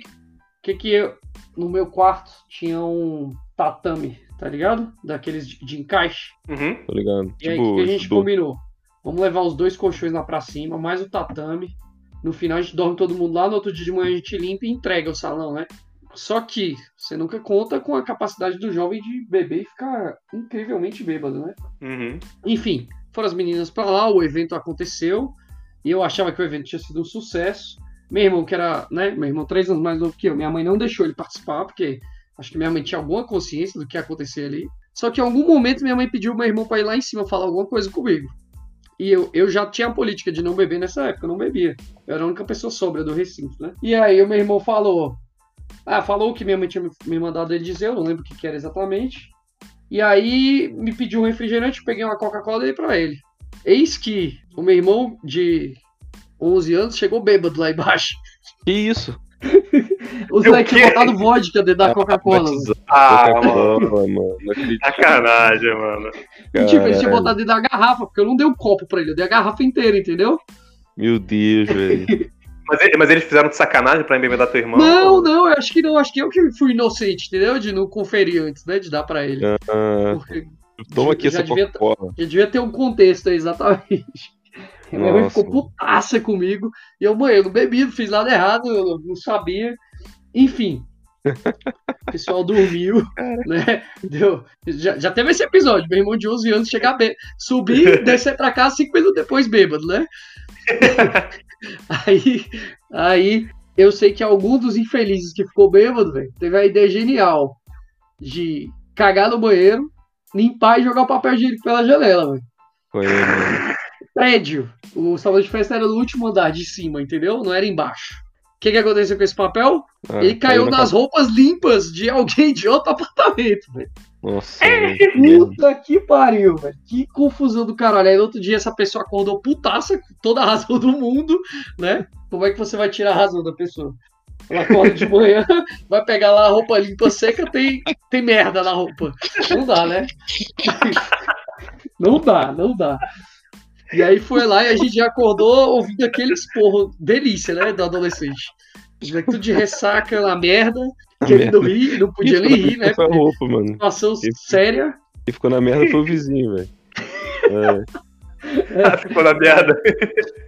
que que eu, no meu quarto tinha um tatame tá ligado? Daqueles de, de encaixe. Uhum. Tô ligado. E tipo, aí, o que, a gente do... combinou? Vamos levar os dois colchões lá pra cima, mais o tatame. No final a gente dorme todo mundo lá, no outro dia de manhã a gente limpa e entrega o salão, né? Só que você nunca conta com a capacidade do jovem de beber e ficar incrivelmente bêbado, né? Uhum. Enfim, foram as meninas pra lá, o evento aconteceu. E eu achava que o evento tinha sido um sucesso. Meu irmão, que era, né? Meu irmão, três anos mais novo que eu, minha mãe não deixou ele participar, porque Acho que minha mãe tinha alguma consciência do que ia acontecer ali. Só que em algum momento minha mãe pediu meu irmão para ir lá em cima falar alguma coisa comigo. E eu, eu já tinha a política de não beber nessa época, eu não bebia. Eu era a única pessoa sóbria do recinto, né? E aí o meu irmão falou. Ah, falou o que minha mãe tinha me mandado ele dizer, eu não lembro o que, que era exatamente. E aí me pediu um refrigerante, peguei uma Coca-Cola e dei pra ele. Eis que o meu irmão de 11 anos chegou bêbado lá embaixo. Que isso? [LAUGHS] Os moleques tinham botado vodka dentro da ah, Coca-Cola. Ah, mano. Sacanagem, mano. E tipo, eles tinham botado dentro da garrafa, porque eu não dei o um copo pra ele, eu dei a garrafa inteira, entendeu? Meu Deus, velho. [LAUGHS] Mas, mas, eles fizeram de sacanagem pra embebedar teu irmão? Não, ou... não, eu acho que não. Acho que eu que fui inocente, entendeu? De não conferir antes, né? De dar pra ele. Ah, porque toma aqui essa Coca-Cola. Já devia ter um contexto aí, exatamente. [LAUGHS] Minha mãe ficou putaça comigo. E eu, mãe, eu não bebi, não fiz nada errado, eu não sabia. Enfim. [LAUGHS] O pessoal dormiu, né? Deu, já, já teve esse episódio, meu irmão de 11 anos chegar bem, subir, [LAUGHS] descer pra cá cinco minutos depois bêbado, né? [LAUGHS] aí, aí eu sei que algum dos infelizes que ficou bêbado, velho, teve a ideia genial de cagar no banheiro, limpar e jogar o papel higiênico pela janela, velho. Foi, mano prédio. O salão de festa era no último andar de cima, entendeu? Não era embaixo. O que, que aconteceu com esse papel? Ah, Ele caiu nas roupas limpas de alguém de outro apartamento, velho. Nossa, É. Puta que pariu, velho. Que confusão do caralho. Aí no outro dia essa pessoa acordou putaça, com toda a razão do mundo, né? Como é que você vai tirar a razão da pessoa? Ela acorda de manhã, [LAUGHS] vai pegar lá a roupa limpa, seca, tem, tem merda na roupa. Não dá, né? [LAUGHS] Não dá, não dá. E aí foi lá e a gente já acordou ouvindo aquele esporro delícia, né? Do adolescente. Tudo de ressaca na merda, querendo rir, não podia nem rir, né? Foi a roupa, mano. Situação Isso. séria. Quem ficou na merda foi o vizinho, velho. É, [LAUGHS] Ah, ficou na merda.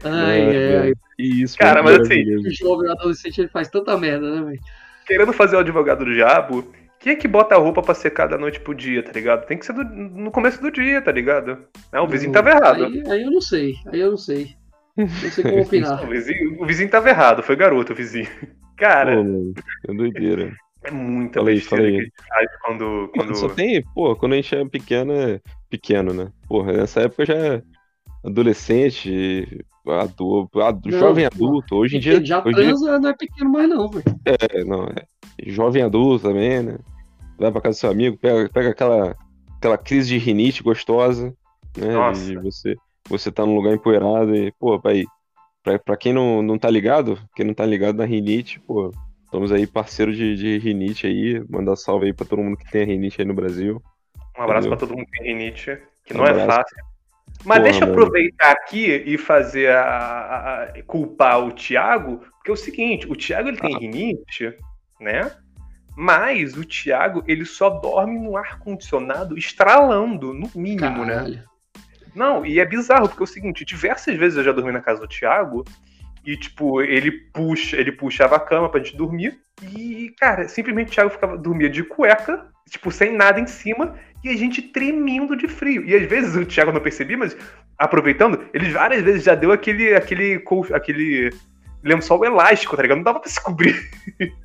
Ai, é, ai, ai. e isso Cara, mas assim. O jovem adolescente ele faz tanta merda, né, velho? Querendo fazer o advogado do diabo, quem é que bota a roupa pra secar da noite pro dia, tá ligado? Tem que ser do- no começo do dia, tá ligado? Não, o vizinho tava errado. Aí, aí eu não sei, aí eu não sei. Não sei como [LAUGHS] opinar. O vizinho, o vizinho tava errado, foi garoto o vizinho. [LAUGHS] Cara, Pô, é doideira. é muita Fala aí, besteira fala aí. que a gente faz quando. quando... Só tem, pô, quando a gente é pequeno, é pequeno, né? Porra, nessa época já é adolescente, adulto, adu- Não, jovem adulto. Hoje em dia, já hoje em dia transa não é pequeno mais não, velho. é, não, é jovem adulto também, né? Vai pra casa do seu amigo, pega, pega aquela, aquela crise de rinite gostosa, né? Nossa. E você, você tá num lugar empoeirado e, pô, aí, pra, pra quem não, não tá ligado, quem não tá ligado na rinite, pô, estamos aí parceiro de, de rinite aí, mandar salve aí pra todo mundo que tem a rinite aí no Brasil. Um abraço pra todo mundo que tem rinite, que Um não é abraço. fácil. Mas Porra, deixa eu mano. aproveitar aqui e fazer a, a- a- culpar o Thiago, porque é o seguinte, o Thiago ele Ah. tem rinite, né? Mas o Thiago, ele só dorme no ar condicionado estralando, no mínimo, né? Caralho. Não, e é bizarro, porque é o seguinte, diversas vezes eu já dormi na casa do Thiago e, tipo, ele puxa, ele puxava a cama pra gente dormir e, cara, simplesmente o Thiago ficava, dormia de cueca, tipo, sem nada em cima e a gente tremendo de frio. E às vezes o Thiago não percebia, mas aproveitando, ele várias vezes já deu aquele, aquele, aquele lençol elástico, tá ligado? Não dava pra se cobrir. [LAUGHS]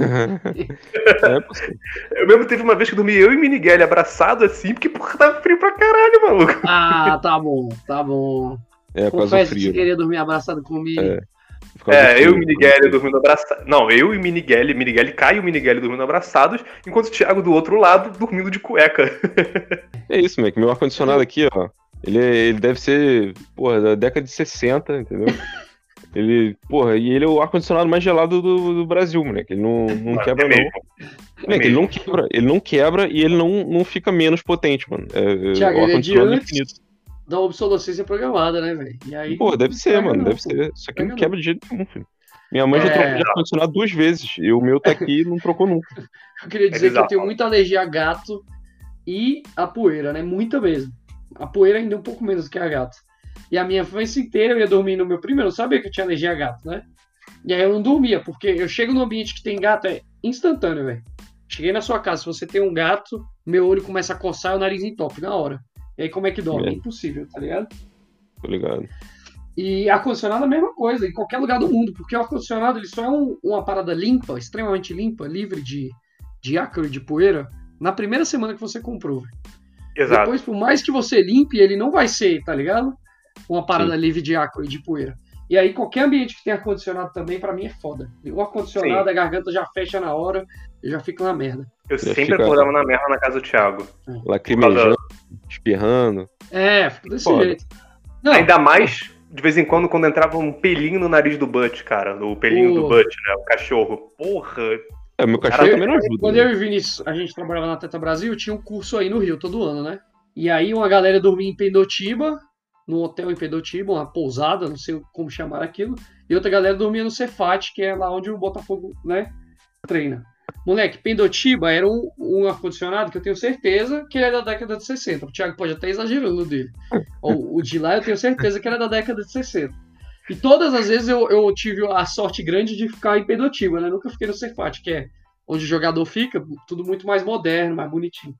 é possível. Eu mesmo teve uma vez que eu dormi eu e Miniguel abraçado assim, porque, porra, tava frio pra caralho, maluco. Ah, tá bom, tá bom. É, Confesso que você queria dormir abraçado comigo. É. É, frio, eu e o por causa do Miniguel frio. dormindo abraçados. Não, eu e o Miniguel, Miniguel Caio e o Miniguel dormindo abraçados, enquanto o Thiago do outro lado dormindo de cueca. É isso, moleque. Meu ar-condicionado aqui, ó. Ele, é- ele deve ser, porra, da década de 60, entendeu? [LAUGHS] Ele, porra, e ele é o ar-condicionado mais gelado do, do Brasil, moleque. Ele não, não Mano, quebra, é não. mesmo. Moleque, ele não quebra, ele não quebra e ele não, não fica menos potente, mano. É, é, Thiago, o ele é de é antes. infinito. Da obsolescência programada, né, velho? E aí. Pô, deve ser, mano, não, deve pô. ser. Isso aqui Pega não quebra de jeito nenhum, filho. Minha mãe É. já trocou de ar-condicionado duas vezes e o meu tá aqui e não trocou nunca. [LAUGHS] Eu queria dizer que eu tenho muita alergia a gato e a poeira, né? Muita mesmo. A poeira ainda é um pouco menos que a gato. E a minha infância inteira eu ia dormir no meu primeiro. Eu sabia que eu tinha alergia a gato, né? E aí eu não dormia, porque eu chego no ambiente que tem gato, é instantâneo, velho. Cheguei na sua casa, se você tem um gato, meu olho começa a coçar e o nariz entope na hora. E aí como é que dorme? É. Impossível, tá ligado? Tô ligado. E ar-condicionado é a mesma coisa, em qualquer lugar do mundo, porque o ar-condicionado ele só é um- uma parada limpa, extremamente limpa, livre de, de ácaro e de poeira, na primeira semana que você comprou. Exato. Depois, por mais que você limpe, ele não vai ser, tá ligado? Uma parada livre de ácaro e de poeira. E aí, qualquer ambiente que tem ar-condicionado também, pra mim, é foda. O ar-condicionado, a garganta já fecha na hora, eu já fico na merda. Eu Já sempre fica- acordava na merda na casa do Thiago. Lacrimejando, espirrando. É, fica desse Foda. jeito. Não, Ainda mais, de vez em quando, quando entrava um pelinho no nariz do Butch, cara. O pelinho do. Butch, né? O cachorro. Porra. É, meu cachorro também não ajuda. Quando né? eu e o Vinícius, a gente trabalhava na Teta Brasil, tinha um curso aí no Rio todo ano, né? E aí uma galera dormia em Pendotiba, num hotel em Pendotiba, uma pousada, não sei como chamar aquilo, e outra galera dormia no Cefat, que é lá onde o Botafogo, né, treina. Moleque, Pendotiba era um, um ar-condicionado que eu tenho certeza que ele é da década de 60. O Thiago pode até exagerando no dele. [LAUGHS] o, o de lá eu tenho certeza que era da década de 60. E todas as vezes eu, eu tive a sorte grande de ficar em Pendotiba, né? Nunca fiquei no Cefat, que é onde o jogador fica, tudo muito mais moderno, mais bonitinho.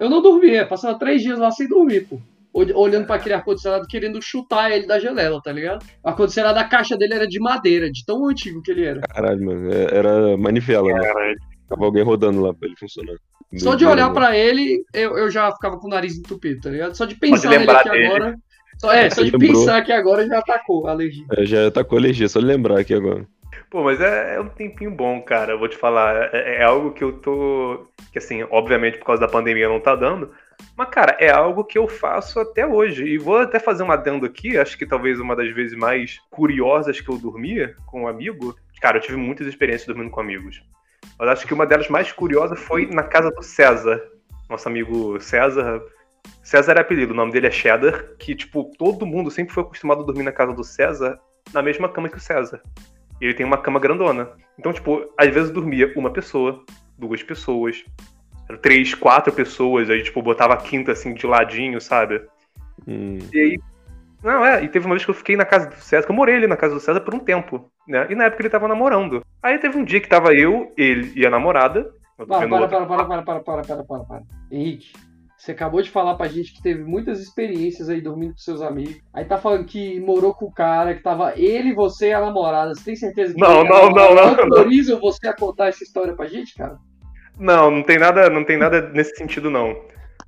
Eu não dormia, passava três dias lá sem dormir, pô. Ol- Olhando para aquele ar-condicionado, querendo chutar ele da janela, tá ligado? O ar-condicionado, a caixa dele era de madeira, de tão antigo que ele era. Caralho, mano. é- Era manivela, né? Caralho. Tava alguém rodando lá pra ele funcionar. Só de olhar pra ele, eu, eu já ficava com o nariz entupido, tá ligado? Só de pensar nele aqui dele. agora. Só, é, só de Lembrou. pensar aqui agora já atacou a alergia. É, já tá com alergia, só de lembrar aqui agora. Pô, mas é, é, um tempinho bom, cara. Eu vou te falar. É, é, algo que eu tô. Que assim, obviamente por causa da pandemia não tá dando. Mas, cara, é algo que eu faço até hoje. E vou até fazer uma adendo aqui. Acho que talvez uma das vezes mais curiosas que eu dormia com um amigo. Cara, eu tive muitas experiências dormindo com amigos. Mas acho que uma delas mais curiosas foi na casa do César. Nosso amigo César. César é apelido, o nome dele é Cheddar. Que, tipo, todo mundo sempre foi acostumado a dormir na casa do César na mesma cama que o César. Ele tem uma cama grandona. Então, tipo, às vezes dormia uma pessoa, duas pessoas, três, quatro pessoas, aí, tipo, botava a quinta assim de ladinho, sabe? Hum. E aí. Não, é, e teve uma vez que eu fiquei na casa do César, que eu morei ali na casa do César por um tempo, né? E na época ele tava namorando. Aí teve um dia que tava eu, ele e a namorada. Para, para, para, para, para, para, para, para, para, para. Henrique, você acabou de falar pra gente que teve muitas experiências aí dormindo com seus amigos. Aí tá falando que morou com o cara, que tava ele, você e a namorada. Você tem certeza que não, não, não, não, autorizam você a contar essa história pra gente, cara? Não, não tem nada, não tem nada nesse sentido, não.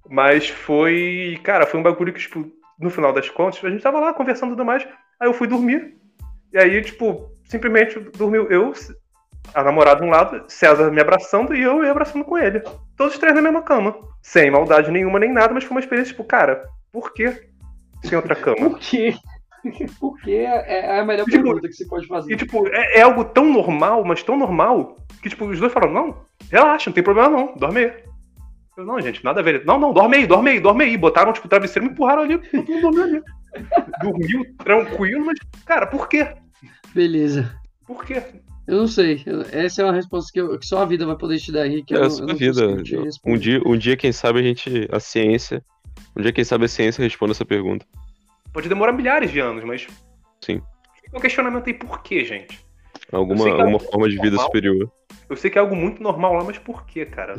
Mas foi. Cara, foi um bagulho que, tipo, no final das contas, a gente tava lá conversando e tudo mais. Aí eu fui dormir. E aí, tipo, simplesmente dormiu eu, a namorada de um lado, César me abraçando e eu me abraçando com ele. Todos os três na mesma cama. Sem maldade nenhuma nem nada, mas foi uma experiência tipo, cara, por que sem outra cama? por quê? [LAUGHS] Porque é, é a melhor tipo, pergunta que se pode fazer. E, tipo, é, é, algo tão normal, mas tão normal, que, tipo, os dois falaram, não, relaxa, não tem problema não, dorme aí. Eu, não, gente, nada a ver. Não, não, dorme aí, dorme aí, dorme aí. Botaram, tipo, o travesseiro e me empurraram ali, todo mundo dormiu ali. [LAUGHS] Dormiu tranquilo, mas, cara, por quê? Beleza. Por quê? Eu não sei. Essa é uma resposta que, eu, que só a vida vai poder te dar, Henrique. É, a sua vida. Um dia, um dia, quem sabe, a gente. A ciência. Um dia, quem sabe, a ciência responde essa pergunta. Pode demorar milhares de anos, mas. Sim. O questionamento aí por quê, gente? Alguma, é alguma forma de vida normal. superior. Eu sei que é algo muito normal lá, mas por quê, cara?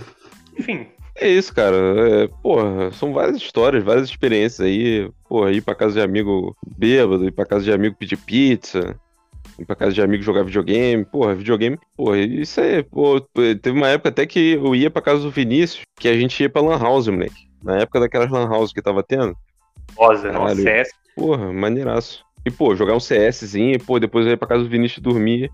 Enfim. É isso, cara. É, porra, são várias histórias, várias experiências aí. Porra, ir pra casa de amigo bêbado, ir pra casa de amigo pedir pizza ir pra casa de amigo jogar videogame. Porra, videogame, porra, isso aí, pô, teve uma época até que eu ia pra casa do Vinícius, que a gente ia pra Lan House, moleque. Na época daquelas Lan House que tava tendo. Rosa, não, CS. Porra, maneiraço. E, pô, jogar um CSzinho, pô, depois eu ia pra casa do Vinícius dormir.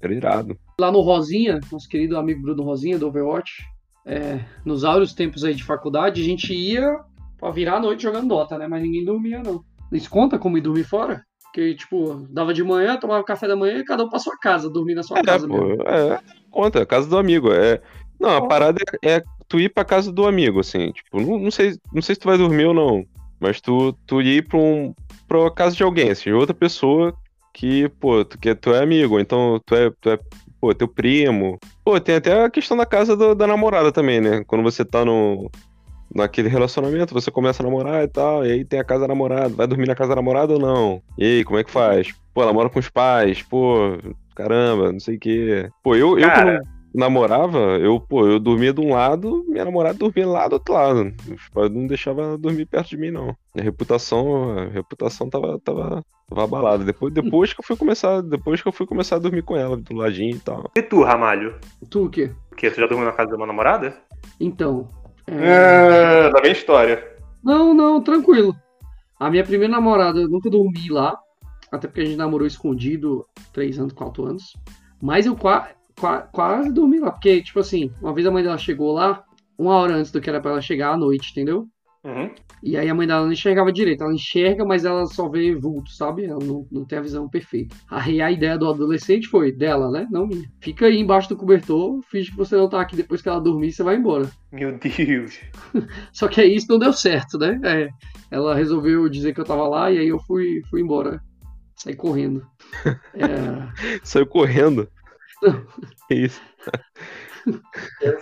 Era irado. Lá no Rosinha, nosso querido amigo Bruno Rosinha, do Overwatch, é, nos áureos tempos aí de faculdade, a gente ia pra virar a noite jogando Dota, né? Mas ninguém dormia, não. Isso conta como ir dormir fora? Que, tipo, dava de manhã, tomava café da manhã e cada um pra sua casa, dormir na sua é, casa pô, mesmo. É, conta, casa do amigo. É... Não, a parada é, é, tu ir pra casa do amigo, assim, tipo, não, não, sei, não sei se tu vai dormir ou não, mas tu, tu ir pra, um, pra casa de alguém, assim, outra pessoa que, pô, tu, que tu é amigo, então tu é, tu é pô, teu primo. Pô, tem até a questão da casa do, da namorada também, né? Quando você tá no, naquele relacionamento, você começa a namorar e tal, e aí tem a casa da namorada, vai dormir na casa da namorada ou não? E aí, como é que faz? Pô, ela mora com os pais, pô, caramba, não sei o quê. Pô, eu, eu quando namorava, eu, pô, eu dormia de um lado, minha namorada dormia lá do outro lado. Os pais não deixavam dormir perto de mim, não. A reputação, a reputação tava, tava, tava abalada. Depois, depois que eu fui começar, depois que eu fui começar a dormir com ela, do ladinho e tal. E tu, Ramalho? Tu o quê? O quê? Tu já dormiu na casa de uma namorada? Então, é... Ah, bem história. Não, não, tranquilo. A minha primeira namorada, eu nunca dormi lá. Até porque a gente namorou escondido três anos, quatro anos. Mas eu qua, qua, quase dormi lá. Porque, tipo assim, uma vez a mãe dela chegou lá, uma hora antes do que era pra ela chegar à noite, entendeu? Uhum. E aí a mãe dela não enxergava direito. Ela enxerga, mas ela só vê vulto, sabe? Ela não, não tem a visão perfeita. Aí a ideia do adolescente foi dela, né? Não minha. Fica aí embaixo do cobertor, finge que você não tá aqui depois que ela dormir, você vai embora. Meu Deus. [LAUGHS] só que aí isso não deu certo, né? É, ela resolveu dizer que eu tava lá e aí eu fui, fui embora. Saí correndo. É... [LAUGHS] Saiu correndo? Que [LAUGHS] isso?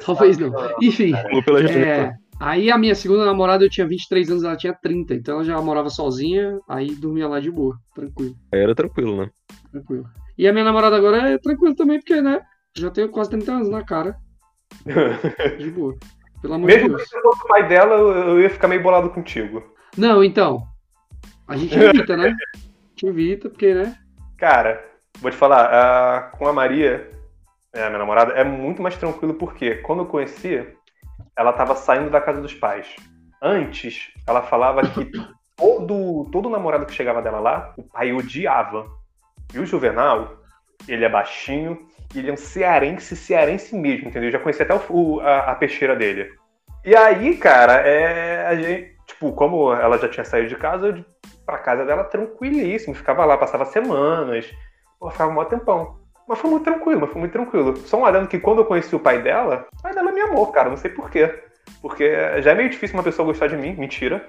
Talvez não. Enfim. É, Aí a minha segunda namorada eu tinha 23 anos, ela tinha 30, então ela já morava sozinha, aí dormia lá de boa, tranquilo. Aí era tranquilo, né? Tranquilo. E a minha namorada agora é tranquilo também, porque, né, já tenho quase 30 anos na cara. [LAUGHS] De boa. Pelo amor Mesmo de Deus. se eu fosse o pai dela, eu ia ficar meio bolado contigo. Não, então. A gente evita, né? A gente evita, porque, né? Cara, vou te falar, a, com a Maria, é, minha namorada, é muito mais tranquilo, porque quando eu conhecia, ela estava saindo da casa dos pais. Antes, ela falava que [COUGHS] todo, todo namorado que chegava dela lá, o pai odiava. E o Juvenal, ele é baixinho, ele é um cearense, cearense mesmo, entendeu? Eu já conheci até o, a, a peixeira dele. E aí, cara, é, a gente, tipo, como ela já tinha saído de casa, eu pra casa dela tranquilíssimo, ficava lá, passava semanas, pô, ficava um tempão. Mas foi muito tranquilo, mas foi muito tranquilo. Só um olhando que quando eu conheci o pai dela, o pai dela me amou, cara, não sei porquê. Porque já é meio difícil uma pessoa gostar de mim, mentira.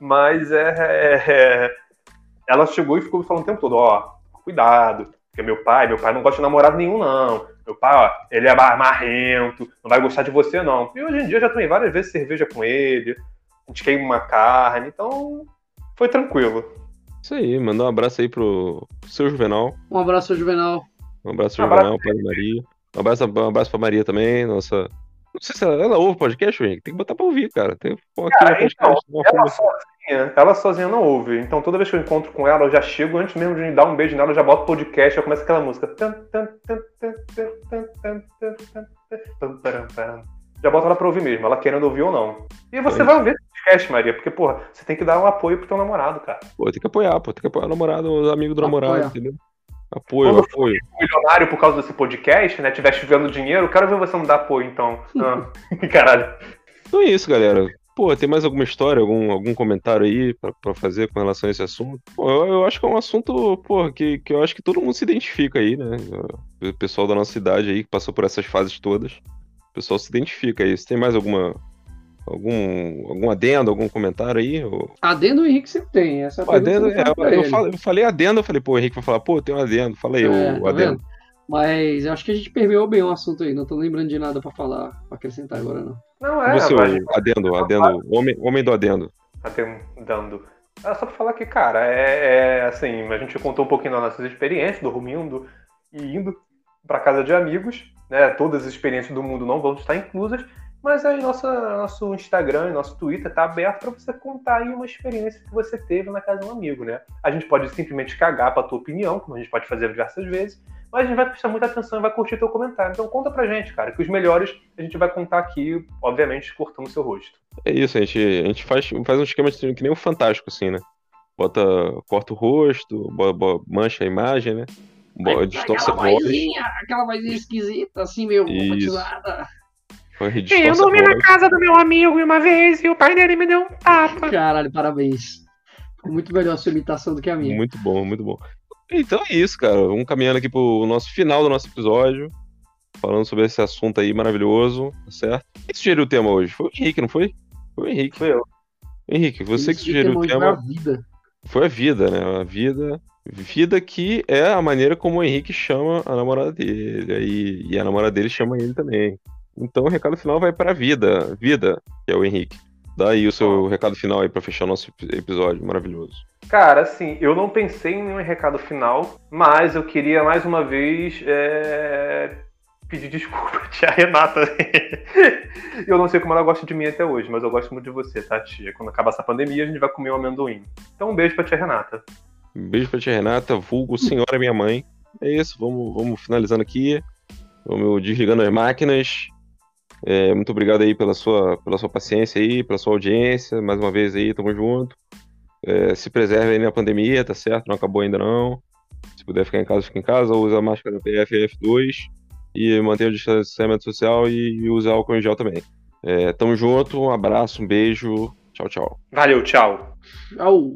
Mas é, é, é, ela chegou e ficou me falando o tempo todo, ó, cuidado, porque meu pai, meu pai não gosta de namorado nenhum, não. Meu pai, ó, ele é marrento, não vai gostar de você, não. E hoje em dia eu já tomei várias vezes cerveja com ele, a gente queima uma carne, então foi tranquilo. Isso aí, mandar um abraço aí pro seu Juvenal. Um abraço, Juvenal. Um abraço, um Juvenal, pai Maria. Um abraço, um abraço pra Maria também, nossa não sei se ela, ela ouve podcast, Henrique. Tem que botar pra ouvir, cara. Tem que pôr aqui cara, então, podcast. Então, ela, sozinha, ela sozinha não ouve. Então toda vez que eu encontro com ela, eu já chego, antes mesmo de dar um beijo nela, eu já boto podcast, já começa aquela música. Já boto ela pra ouvir mesmo, ela querendo ouvir ou não. E você é vai ouvir podcast, Maria, porque, porra, você tem que dar um apoio pro teu namorado, cara. Pô, tem que apoiar, pô. Tem que apoiar o namorado, os amigos do namorado, entendeu? Apoio, Quando apoio. milionário por causa desse podcast, né? Tivesse vendo dinheiro, quero ver você não dar apoio, então. Ah, [LAUGHS] caralho. Então é isso, galera. Pô, tem mais alguma história, algum, algum comentário aí pra, pra fazer com relação a esse assunto? Pô, eu, eu acho que é um assunto, pô, que, que eu acho que todo mundo se identifica aí, né? O pessoal da nossa idade aí, que passou por essas fases todas, o pessoal se identifica aí. Se tem mais alguma, Algum, algum adendo, algum comentário aí? Ou... Adendo o Henrique sempre tem. Essa o adendo, é, eu, eu, falei, eu, falei, adendo, eu falei, pô, o Henrique vai falar, pô, tem um adendo. Falei, é, o, tá adendo. Vendo? Mas eu acho que a gente permeou bem o assunto aí, não tô lembrando de nada pra falar, pra acrescentar agora, não. Não, é. Você, o adendo, adendo, homem, homem do adendo. Adendo. É só pra falar que, cara, é, é assim, a gente contou um pouquinho das nossas experiências, dormindo e indo para casa de amigos, né? Todas as experiências do mundo não vão estar inclusas, mas aí nossa, nosso Instagram e nosso Twitter está aberto para você contar aí uma experiência que você teve na casa de um amigo, né? A gente pode simplesmente cagar para tua opinião, como a gente pode fazer diversas vezes, mas a gente vai prestar muita atenção e vai curtir teu comentário. Então conta pra gente, cara, que os melhores a gente vai contar aqui, obviamente, cortando o seu rosto. É isso, a gente, a gente faz, faz um esquema que nem um fantástico, assim, né? Bota, corta o rosto, mancha a imagem, né? Distorce a voz. Aquela vozinha esquisita, assim, meio batizada. Eu dormi na casa do meu amigo uma vez e o pai dele me deu um tapa. Caralho, parabéns. Ficou muito melhor a sua imitação do que a minha. Muito bom, muito bom. Então é isso, cara. Vamos caminhando aqui pro nosso final do nosso episódio. Falando sobre esse assunto aí maravilhoso, tá certo? Quem sugeriu o tema hoje? Foi o Henrique, não foi? Foi o Henrique. Foi eu. Henrique, você que sugeriu o tema. Foi a vida. Foi a vida, né? A vida. Vida que é a maneira como o Henrique chama a namorada dele. E a namorada dele chama ele também. Então o recado final vai para vida, vida, que é o Henrique. Dá aí o seu recado final aí para fechar o nosso episódio maravilhoso. Cara, assim, eu não pensei em nenhum recado final, mas eu queria mais uma vez é... pedir desculpa, [LAUGHS] tia Renata. [LAUGHS] eu não sei como ela gosta de mim até hoje, mas eu gosto muito de você, tá, tia? Quando acabar essa pandemia, a gente vai comer um amendoim. Então um beijo pra tia Renata. Um beijo pra tia Renata, vulgo senhora minha mãe. É isso, vamos, vamos finalizando aqui. Vamos desligando as máquinas. É, muito obrigado aí pela sua, pela sua paciência aí, pela sua audiência. Mais uma vez aí, tamo junto. É, se preserve aí na pandemia, tá certo? Não acabou ainda não. Se puder ficar em casa, fica em casa. Usa a máscara PFF2 e mantenha o distanciamento social e use álcool em gel também. É, tamo junto, um abraço, um beijo. Tchau, tchau. Valeu, tchau. Tchau.